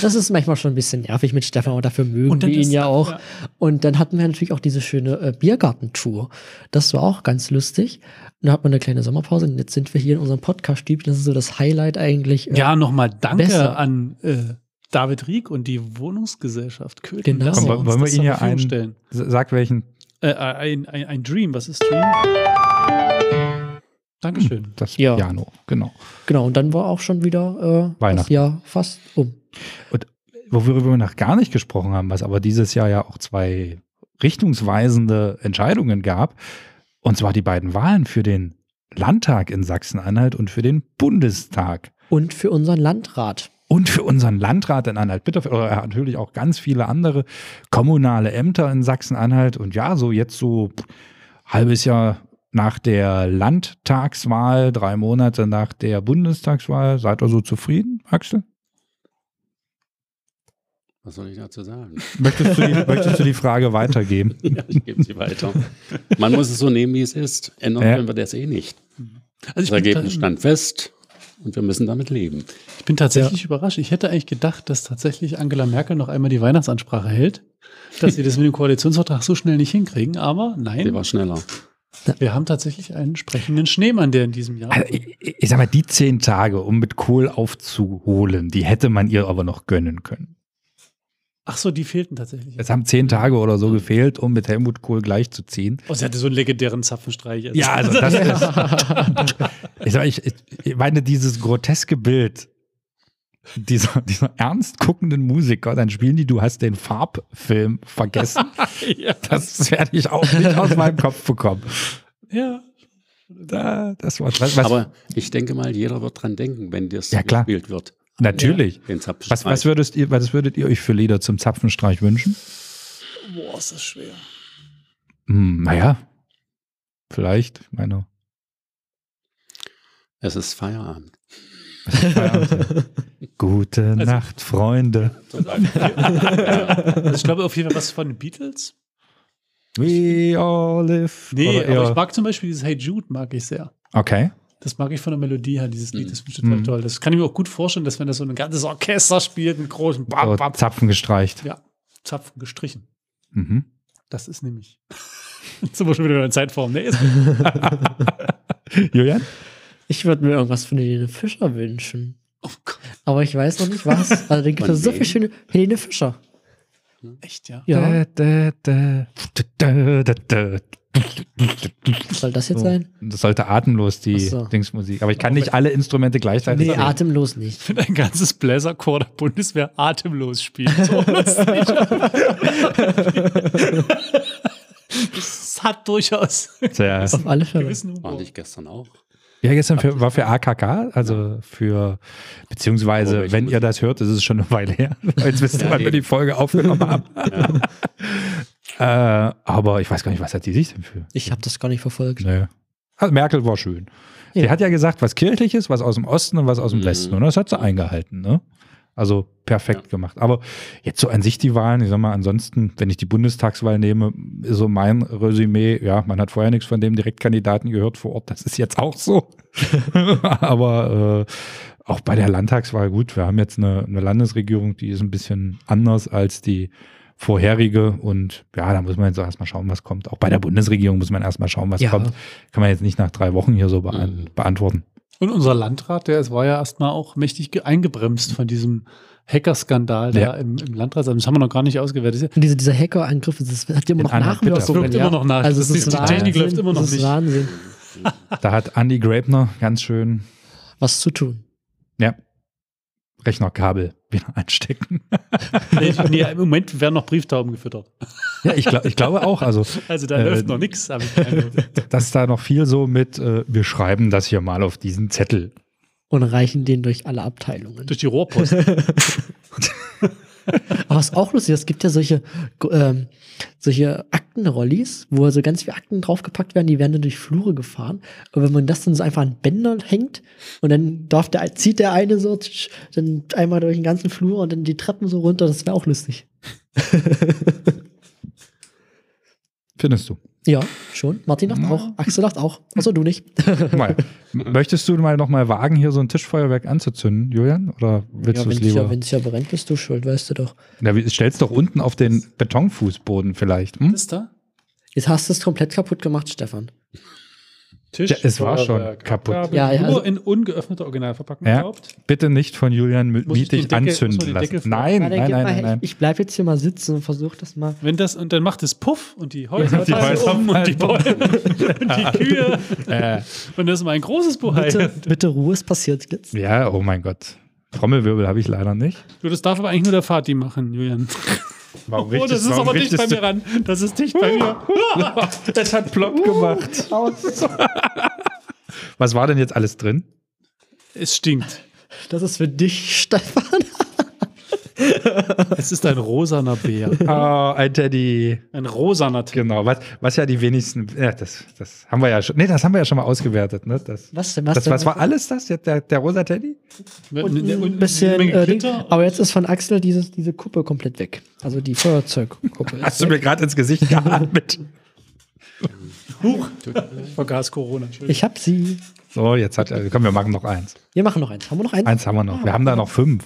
das ist manchmal schon ein bisschen nervig mit Stefan, aber dafür mögen wir ihn ja auch. ja. Und dann hatten wir natürlich auch diese schöne äh, Biergartentour. Das war auch ganz lustig. Und da hat man eine kleine Sommerpause und jetzt sind wir hier in unserem Podcast-Stübchen. Das ist so das Highlight eigentlich. äh, Ja, nochmal danke Besser. an äh, David Rieck und die Wohnungsgesellschaft Köthen. Genau. Komm, uns wollen wir das ihn ja Verfügung ein- stellen. Sag welchen. Äh, ein, ein, ein Dream, was ist Dream? Dankeschön. Das Ja. Piano, genau. Genau, und dann war auch schon wieder äh, das Weihnachten. Jahr fast um. Worüber wir noch gar nicht gesprochen haben, was aber dieses Jahr ja auch zwei richtungsweisende Entscheidungen gab. Und zwar die beiden Wahlen für den Landtag in Sachsen-Anhalt und für den Bundestag. Und für unseren Landrat. Und für unseren Landrat in Anhalt-Bitterfeld, oder natürlich auch ganz viele andere kommunale Ämter in Sachsen-Anhalt. Und ja, so jetzt so halbes Jahr nach der Landtagswahl, drei Monate nach der Bundestagswahl. Seid ihr so zufrieden, Axel? Was soll ich dazu sagen? Möchtest du die, möchtest du die Frage weitergeben? ja, ich gebe sie weiter. Man muss es so nehmen, wie es ist. Ändern Ja. können wir das eh nicht. Also Das Ergebnis ta- stand fest und wir müssen damit leben. ich bin tatsächlich überrascht. Ich hätte eigentlich gedacht, dass tatsächlich Angela Merkel noch einmal die Weihnachtsansprache hält, dass sie das mit dem Koalitionsvertrag so schnell nicht hinkriegen. Aber Sie nein, war schneller. wir haben tatsächlich einen sprechenden Schneemann, der in diesem Jahr. Also ich, ich sag mal, die zehn Tage, um mit Kohl aufzuholen, die hätte man ihr aber noch gönnen können. Ach so, die fehlten tatsächlich. Es haben zehn Tage oder so gefehlt, um mit Helmut Kohl gleichzuziehen. Oh, sie hatte so einen legendären Zapfenstreich. Also Ja, also das ist. Ich, sag, ich, ich meine, dieses groteske Bild dieser, dieser ernst guckenden Musiker, dann spielen die, du hast den Farbfilm vergessen. ja. Das werde ich auch nicht aus meinem Kopf bekommen. ja. Da, das war was, was, Aber ich denke mal, jeder wird dran denken, wenn das Ja, klar. gespielt wird. Natürlich. Den Zapfenstreich. Was, was, würdest ihr, was würdet ihr euch für Lieder zum Zapfenstreich wünschen? Boah, ist das schwer. Hm, naja, vielleicht, ich meine, es ist Feierabend. Feierabend. Gute Also- Nacht, Freunde. Also ich glaube auf jeden Fall was von den Beatles. We all live. Nee, aber ich mag zum Beispiel dieses Hey Jude, mag ich sehr. Okay. Das mag ich von der Melodie her, dieses Lied. Das finde ich Mhm. total toll. Das kann ich mir auch gut vorstellen, dass wenn das so ein ganzes Orchester spielt mit großen Bam, Bam, Zapfen gestreicht. ja, Zapfen gestrichen. Mhm. Das ist nämlich. Wir schon wieder in Zeitform. Nee, ist Julian? Ich würde mir irgendwas von Helene Fischer wünschen. oh Gott, Aber ich weiß noch nicht was. Also da gibt es so viele schöne. Helene Fischer. echt, ja. Ja. Da, da, da, da, da, da. Was soll das jetzt So. sein? Das sollte atemlos die so. Dingsmusik. Aber ich kann nicht alle Instrumente gleichzeitig Nee, singen. atemlos nicht. Wenn ein ganzes Bläserchor der Bundeswehr atemlos spielt. So, das, hat durchaus Sehr. Auf alle Fälle. War nicht gestern auch. Ja, gestern für, war für AKK, also für, beziehungsweise, Oh, wenn ihr das hört, ist es schon eine Weile her. Jetzt wisst ihr, Ja, wann wir die Folge aufgenommen haben. Äh, aber ich weiß gar nicht, was hat die sich denn für? Ich habe das gar nicht verfolgt. Nö. Also Merkel war schön. Sie Ja. hat ja gesagt, was kirchliches, was aus dem Osten und was aus dem Mhm. Westen. Und das hat sie eingehalten, ne? Also perfekt gemacht. Aber jetzt so an sich die Wahlen, ich sag mal, ansonsten, wenn ich die Bundestagswahl nehme, ist so mein Resümee, ja, man hat vorher nichts von dem Direktkandidaten gehört vor Ort, das ist jetzt auch so. Aber äh, auch bei der Landtagswahl, gut, wir haben jetzt eine, eine Landesregierung, die ist ein bisschen anders als die vorherige und ja, da muss man jetzt auch erstmal schauen, was kommt. Auch bei der Bundesregierung muss man erstmal schauen, was Ja. kommt. Kann man jetzt nicht nach drei Wochen hier so beant Mhm. beantworten. Und unser Landrat, der war ja erstmal auch mächtig ge- eingebremst von diesem Hackerskandal da Ja. im, im Landrat. Also Das haben wir noch gar nicht ausgewertet. Und diese, dieser Hackerangriff, das hat ja immer noch Nachwirkungen. Bitte. Wirkt immer noch nach. Also Das es ist- ist die Wahnsinn. Technik läuft immer noch das ist nicht. Wahnsinn. Da hat Andy Grabner ganz schön, Was zu tun. ja, Rechnerkabel wieder einstecken. Nee, nee, Im Moment werden noch Brieftauben gefüttert. ja, ich, glaub, ich glaube auch, also, Also da Äh, läuft noch nichts. dass da noch viel so mit, äh, wir schreiben das hier mal auf diesen Zettel. Und reichen den durch alle Abteilungen. Durch die Rohrpost. Aber was auch lustig ist, es gibt ja solche, ähm, solche Aktenrollis, wo so ganz viele Akten draufgepackt werden, die werden dann durch Flure gefahren. Und wenn man das dann so einfach an Bändern hängt und dann darf der, zieht der eine so dann einmal durch den ganzen Flur und dann die Treppen so runter, das wäre auch lustig. Findest du? Ja, schon. Martin lacht auch. Axel lacht auch. Achso, du nicht. Mal. Möchtest du mal noch mal wagen, hier so ein Tischfeuerwerk anzuzünden, Julian? Oder willst ja, du wenn es es ja, lieber? wenn's ja brennt, bist du schuld, weißt du doch. Na, stell's doch unten auf den Betonfußboden vielleicht. Hm? Ist da? Jetzt hast du es komplett kaputt gemacht, Stefan. Tisch. Ja, es war schon kaputt. Abgabe, Ja, ja, nur also- in ungeöffneter Originalverpackung Ja. gekauft. Bitte nicht von Julian Mietig anzünden lassen. Nein, nein, nein, mal nein, nein. Ich bleib jetzt hier mal sitzen und versuch das mal. Wenn das, und dann macht es Puff und die Häuser Ja, die Häuser um und die Bäume fallen und die Kühe. Und das ist mal ein großes Buhai. Bitte, bitte Ruhe, es passiert jetzt. ja, oh mein Gott. Trommelwirbel habe ich leider nicht. Du, das darf aber eigentlich nur der Vati machen, Julian. Warum Oh, das ist warum aber dicht bei mir ran. Das ist dicht bei mir. Es hat plopp gemacht. Was war denn jetzt alles drin? Es stinkt. Das ist für dich, Stefan. Es ist ein rosaner Bär. Oh, ein Teddy. Ein rosaner Tier. Genau, was, was ja die wenigsten, ja, das, das haben wir ja schon, nee, das haben wir ja schon mal ausgewertet, ne? Das, Was denn? Was das, denn? was war alles das? Der, der rosa Teddy? Und eine ein bisschen äh, Ding. Aber jetzt ist von Axel dieses, diese Kuppe komplett weg. Also die Feuerzeugkuppe. Hast du mir gerade ins Gesicht geatmet? Huch. Ich vergaß Corona. Ich hab sie. So, jetzt hat er, komm, wir machen noch eins. Wir machen noch eins. Haben wir noch eins? Eins haben wir noch. Wir haben da noch fünf.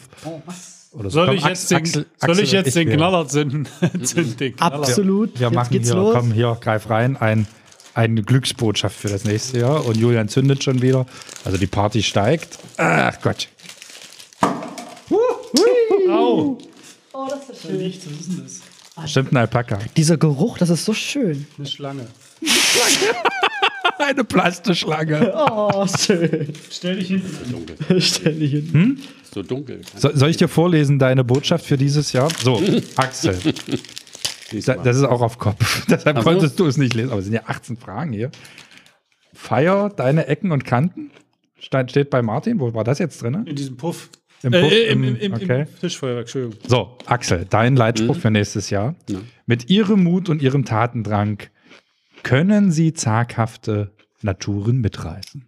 Oder so. Soll Komm, ich jetzt den, Axel- soll ich jetzt und den wir- Knaller zünden? Zünd den Knaller. Absolut. Wir Jetzt machen geht's hier, los. komm, hier, greif rein, ein, eine Glücksbotschaft für das nächste Jahr. Und Julian zündet schon wieder. Also die Party steigt. Ach Gott. Au. Oh, das ist was denn das? Stimmt ein Alpaka. Dieser Geruch, das ist so schön. Eine Schlange. Eine Plastischlange. Oh, schön. Stell dich hinten an. Stell dich hin. Hm? So dunkel. So, soll ich dir vorlesen, deine Botschaft für dieses Jahr? So, Axel. Da, das ist auch auf Kopf. Deshalb Ach so. konntest du es nicht lesen. Aber es sind ja 18 Fragen hier. Feier deine Ecken und Kanten. Ste- Steht bei Martin. Wo war das jetzt drin? In diesem Puff. Im Puff? äh, im, Im- im, okay. im Tischfeuerwerk, Entschuldigung. So, Axel, dein Leitspruch für nächstes Jahr. Ja. Mit ihrem Mut und ihrem Tatendrang können sie zaghafte Naturen mitreißen.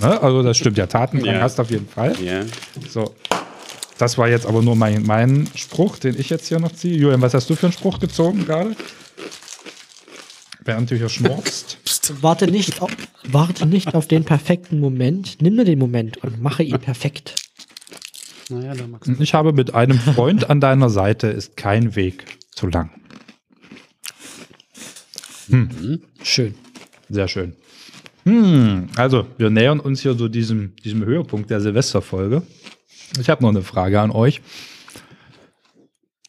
Ne? Also das stimmt ja. Tatendrang Ja. hast du auf jeden Fall. Ja. So. Das war jetzt aber nur mein, mein Spruch, den ich jetzt hier noch ziehe. Julian, was hast du für einen Spruch gezogen gerade? Während du hier schmorst. Warte nicht, auf, warte nicht auf den perfekten Moment. Nimm nur den Moment und mache ihn perfekt. Naja, da magst du. Ich habe mit einem Freund an deiner Seite ist kein Weg zu lang. Schön. Sehr schön. Hm, also, wir nähern uns hier so diesem, diesem Höhepunkt der Silvesterfolge. Ich habe noch eine Frage an euch.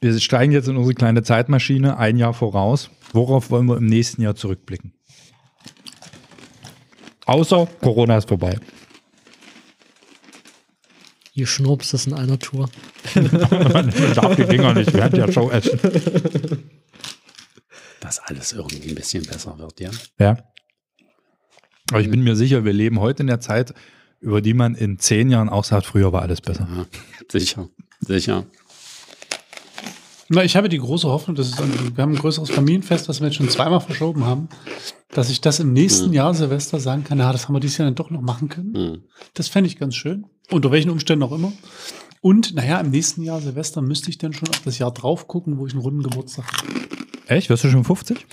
Wir steigen jetzt in unsere kleine Zeitmaschine ein Jahr voraus. Worauf wollen wir im nächsten Jahr zurückblicken? Außer Corona ist vorbei. Ihr Schnurps ist in einer Tour. Man darf die Dinger nicht während der Show essen. Dass alles irgendwie ein bisschen besser wird, ja? Ja. Aber ich bin mir sicher, wir leben heute in der Zeit, über die man in zehn Jahren auch sagt, früher war alles besser. ja. Sicher. Sicher. Na, ich habe die große Hoffnung, dass es, wir haben ein größeres Familienfest, was wir jetzt schon zweimal verschoben haben, dass ich das im nächsten Hm. Jahr Silvester sagen kann, ja, das haben wir dieses Jahr dann doch noch machen können. Hm. Das fände ich ganz schön. Unter welchen Umständen auch immer. Und naja, im nächsten Jahr Silvester müsste ich dann schon auf das Jahr drauf gucken, wo ich einen runden Geburtstag habe. Echt? Wirst du schon 50?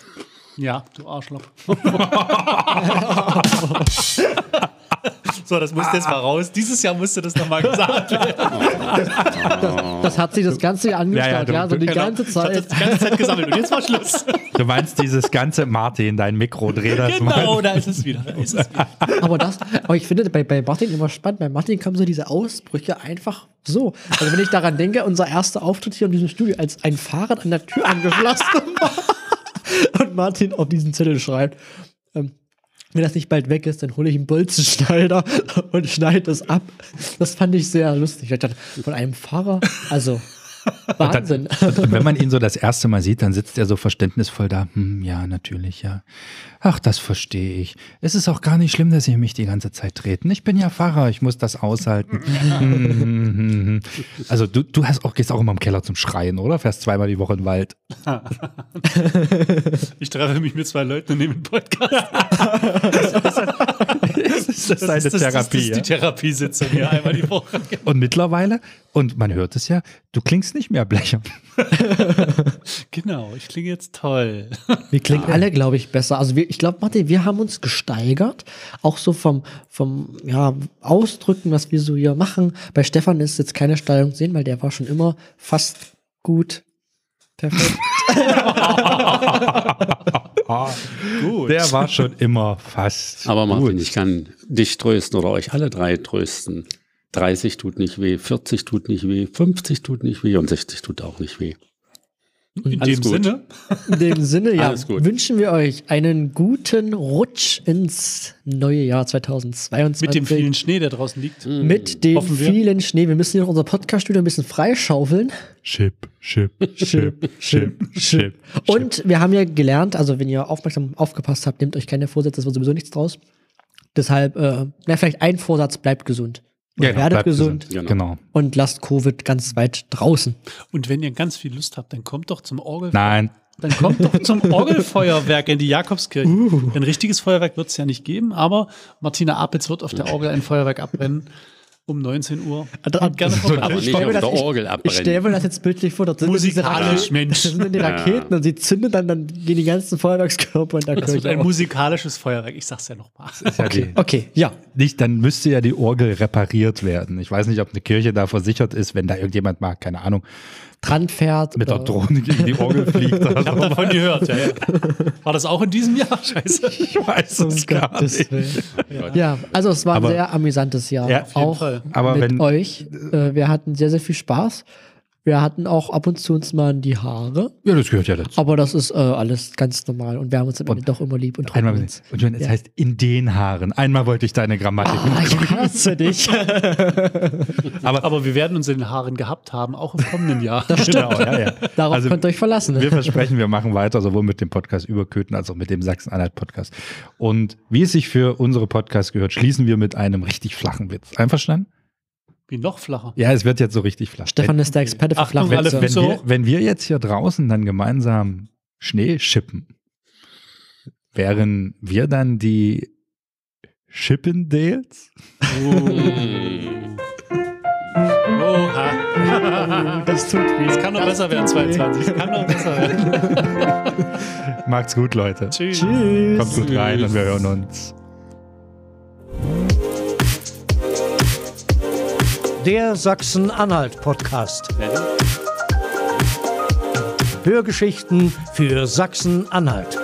Ja, du Arschloch. so, das musste jetzt mal raus. Dieses Jahr musste das nochmal gesagt werden. Das hat sich das ganze Jahr angestarrt, Ja, ja, ja, du- so die du- ganze das Zeit. die ganze Zeit gesammelt und jetzt war Schluss. Du meinst dieses ganze Martin, dein Mikro, dreh das mal. genau, da ist es wieder. Da ist es wieder. Aber das, aber ich finde bei, bei Martin immer spannend. Bei Martin kommen so diese Ausbrüche einfach so. Also wenn ich daran denke, unser erster Auftritt hier in diesem Studio, als ein Fahrrad an der Tür angeschlossen war und Martin auf diesen Zettel schreibt, wenn das nicht bald weg ist, dann hole ich einen Bolzenschneider und schneide es ab. Das fand ich sehr lustig. Von einem Fahrer, also Wahnsinn. Und wenn man ihn so das erste Mal sieht, dann sitzt er so verständnisvoll da. Hm, ja, natürlich, ja. Ach, das verstehe ich. Es ist auch gar nicht schlimm, dass Sie mich die ganze Zeit treten. Ich bin ja Pfarrer, ich muss das aushalten. Hm, hm, also du, du hast auch, gehst auch immer im Keller zum Schreien, oder? Fährst zweimal die Woche in den Wald. Ich treffe mich mit zwei Leuten und nehme einen Podcast. Das ist das deine das, das, Therapie. Das ist die ja? Therapiesitzung hier einmal die Woche. Und mittlerweile, und man hört es ja, du klingst nicht mehr blechern. Genau, ich klinge jetzt toll. Wir klingen alle, glaube ich, besser. Also wir, ich glaube, Martin, wir haben uns gesteigert. Auch so vom, vom ja, Ausdrücken, was wir so hier machen. Bei Stefan ist jetzt keine Steigerung zu sehen, weil der war schon immer fast gut. Perfekt. Gut. Der war schon immer fast. Aber Martin, gut. ich kann dich trösten oder euch alle drei trösten. 30 tut nicht weh, 40 tut nicht weh, 50 tut nicht weh und 60 tut auch nicht weh. In Alles dem gut. Sinne, In dem Sinne, ja, wünschen wir euch einen guten Rutsch ins neue Jahr 2022. mit dem vielen Schnee, der draußen liegt. Mit dem Hoffen wir. vielen Schnee. Wir müssen hier noch unser Podcast-Studio ein bisschen freischaufeln. Chip, Chip, Chip, Chip, Chip. Und wir haben ja gelernt, also wenn ihr aufmerksam aufgepasst habt, nehmt euch keine Vorsätze, das wird sowieso nichts draus. Deshalb, äh, na, vielleicht ein Vorsatz, bleibt gesund. Oder Genau, werdet bleibt gesund, Genau. Genau. und lasst Covid ganz weit draußen. Und wenn ihr ganz viel Lust habt, dann kommt doch zum Orgel. Nein, Dann kommt doch zum Orgelfeuerwerk in die Jakobskirche. Ein richtiges Feuerwerk wird es ja nicht geben, aber Martina Apitz wird auf der Orgel ein Feuerwerk abbrennen um 19 Uhr. Gerne vorbei. Aber ich mir das- stelle mir das jetzt bildlich vor, das sind diese Musikalisch, Raketen, Mensch. Das sind dann die Raketen und sie zünden dann, dann gehen die ganzen Feuerwerkskörper in der Das wird Kirche ein auf. musikalisches Feuerwerk. Ich sag's ja nochmal. ja die, Okay, ja. nicht, dann müsste ja die Orgel repariert werden. Ich weiß nicht, ob eine Kirche da versichert ist, wenn da irgendjemand mal, keine Ahnung, Dran fährt. mit der oder- Drohne gegen die Orgel fliegt. Oder Ich habe davon gehört, ja, ja. War das auch in diesem Jahr? Scheiße. Ich weiß Um es gar Gottes nicht. Willen. Ja, also es war Aber- ein sehr amüsantes Jahr. Ja, auf jeden auch Fall. Aber mit wenn- euch. Äh, wir hatten sehr, sehr viel Spaß. Wir hatten auch ab und zu uns mal in die Haare. Ja, das gehört ja dazu. Aber das ist äh, alles ganz normal und wir haben uns am Ende doch immer lieb und Einmal, uns. und Johann, es Ja. heißt in den Haaren. Einmal wollte ich deine Grammatik. Ah, ich hasse dich. aber Aber wir werden uns in den Haaren gehabt haben, auch im kommenden Jahr. genau, ja, ja. Darauf Also, könnt ihr euch verlassen. Wir versprechen, wir machen weiter, sowohl mit dem Podcast über Köthen als auch mit dem Sachsen-Anhalt-Podcast. Und wie es sich für unsere Podcasts gehört, schließen wir mit einem richtig flachen Witz. Einverstanden? Wie noch flacher. Ja, es wird jetzt so richtig flach. Stefan ist der Experte für Achtung, wenn, alle Flachwitze. wenn, wir, wenn wir jetzt hier draußen dann gemeinsam Schnee schippen, wären wir dann die Chippendales? Oha. Das tut weh. Es kann noch besser werden, 22. Es kann noch besser werden. Macht's gut, Leute. Tschüss. Tschüss. Kommt gut rein und wir hören uns. Der Sachsen-Anhalt-Podcast. Hörgeschichten für Sachsen-Anhalt.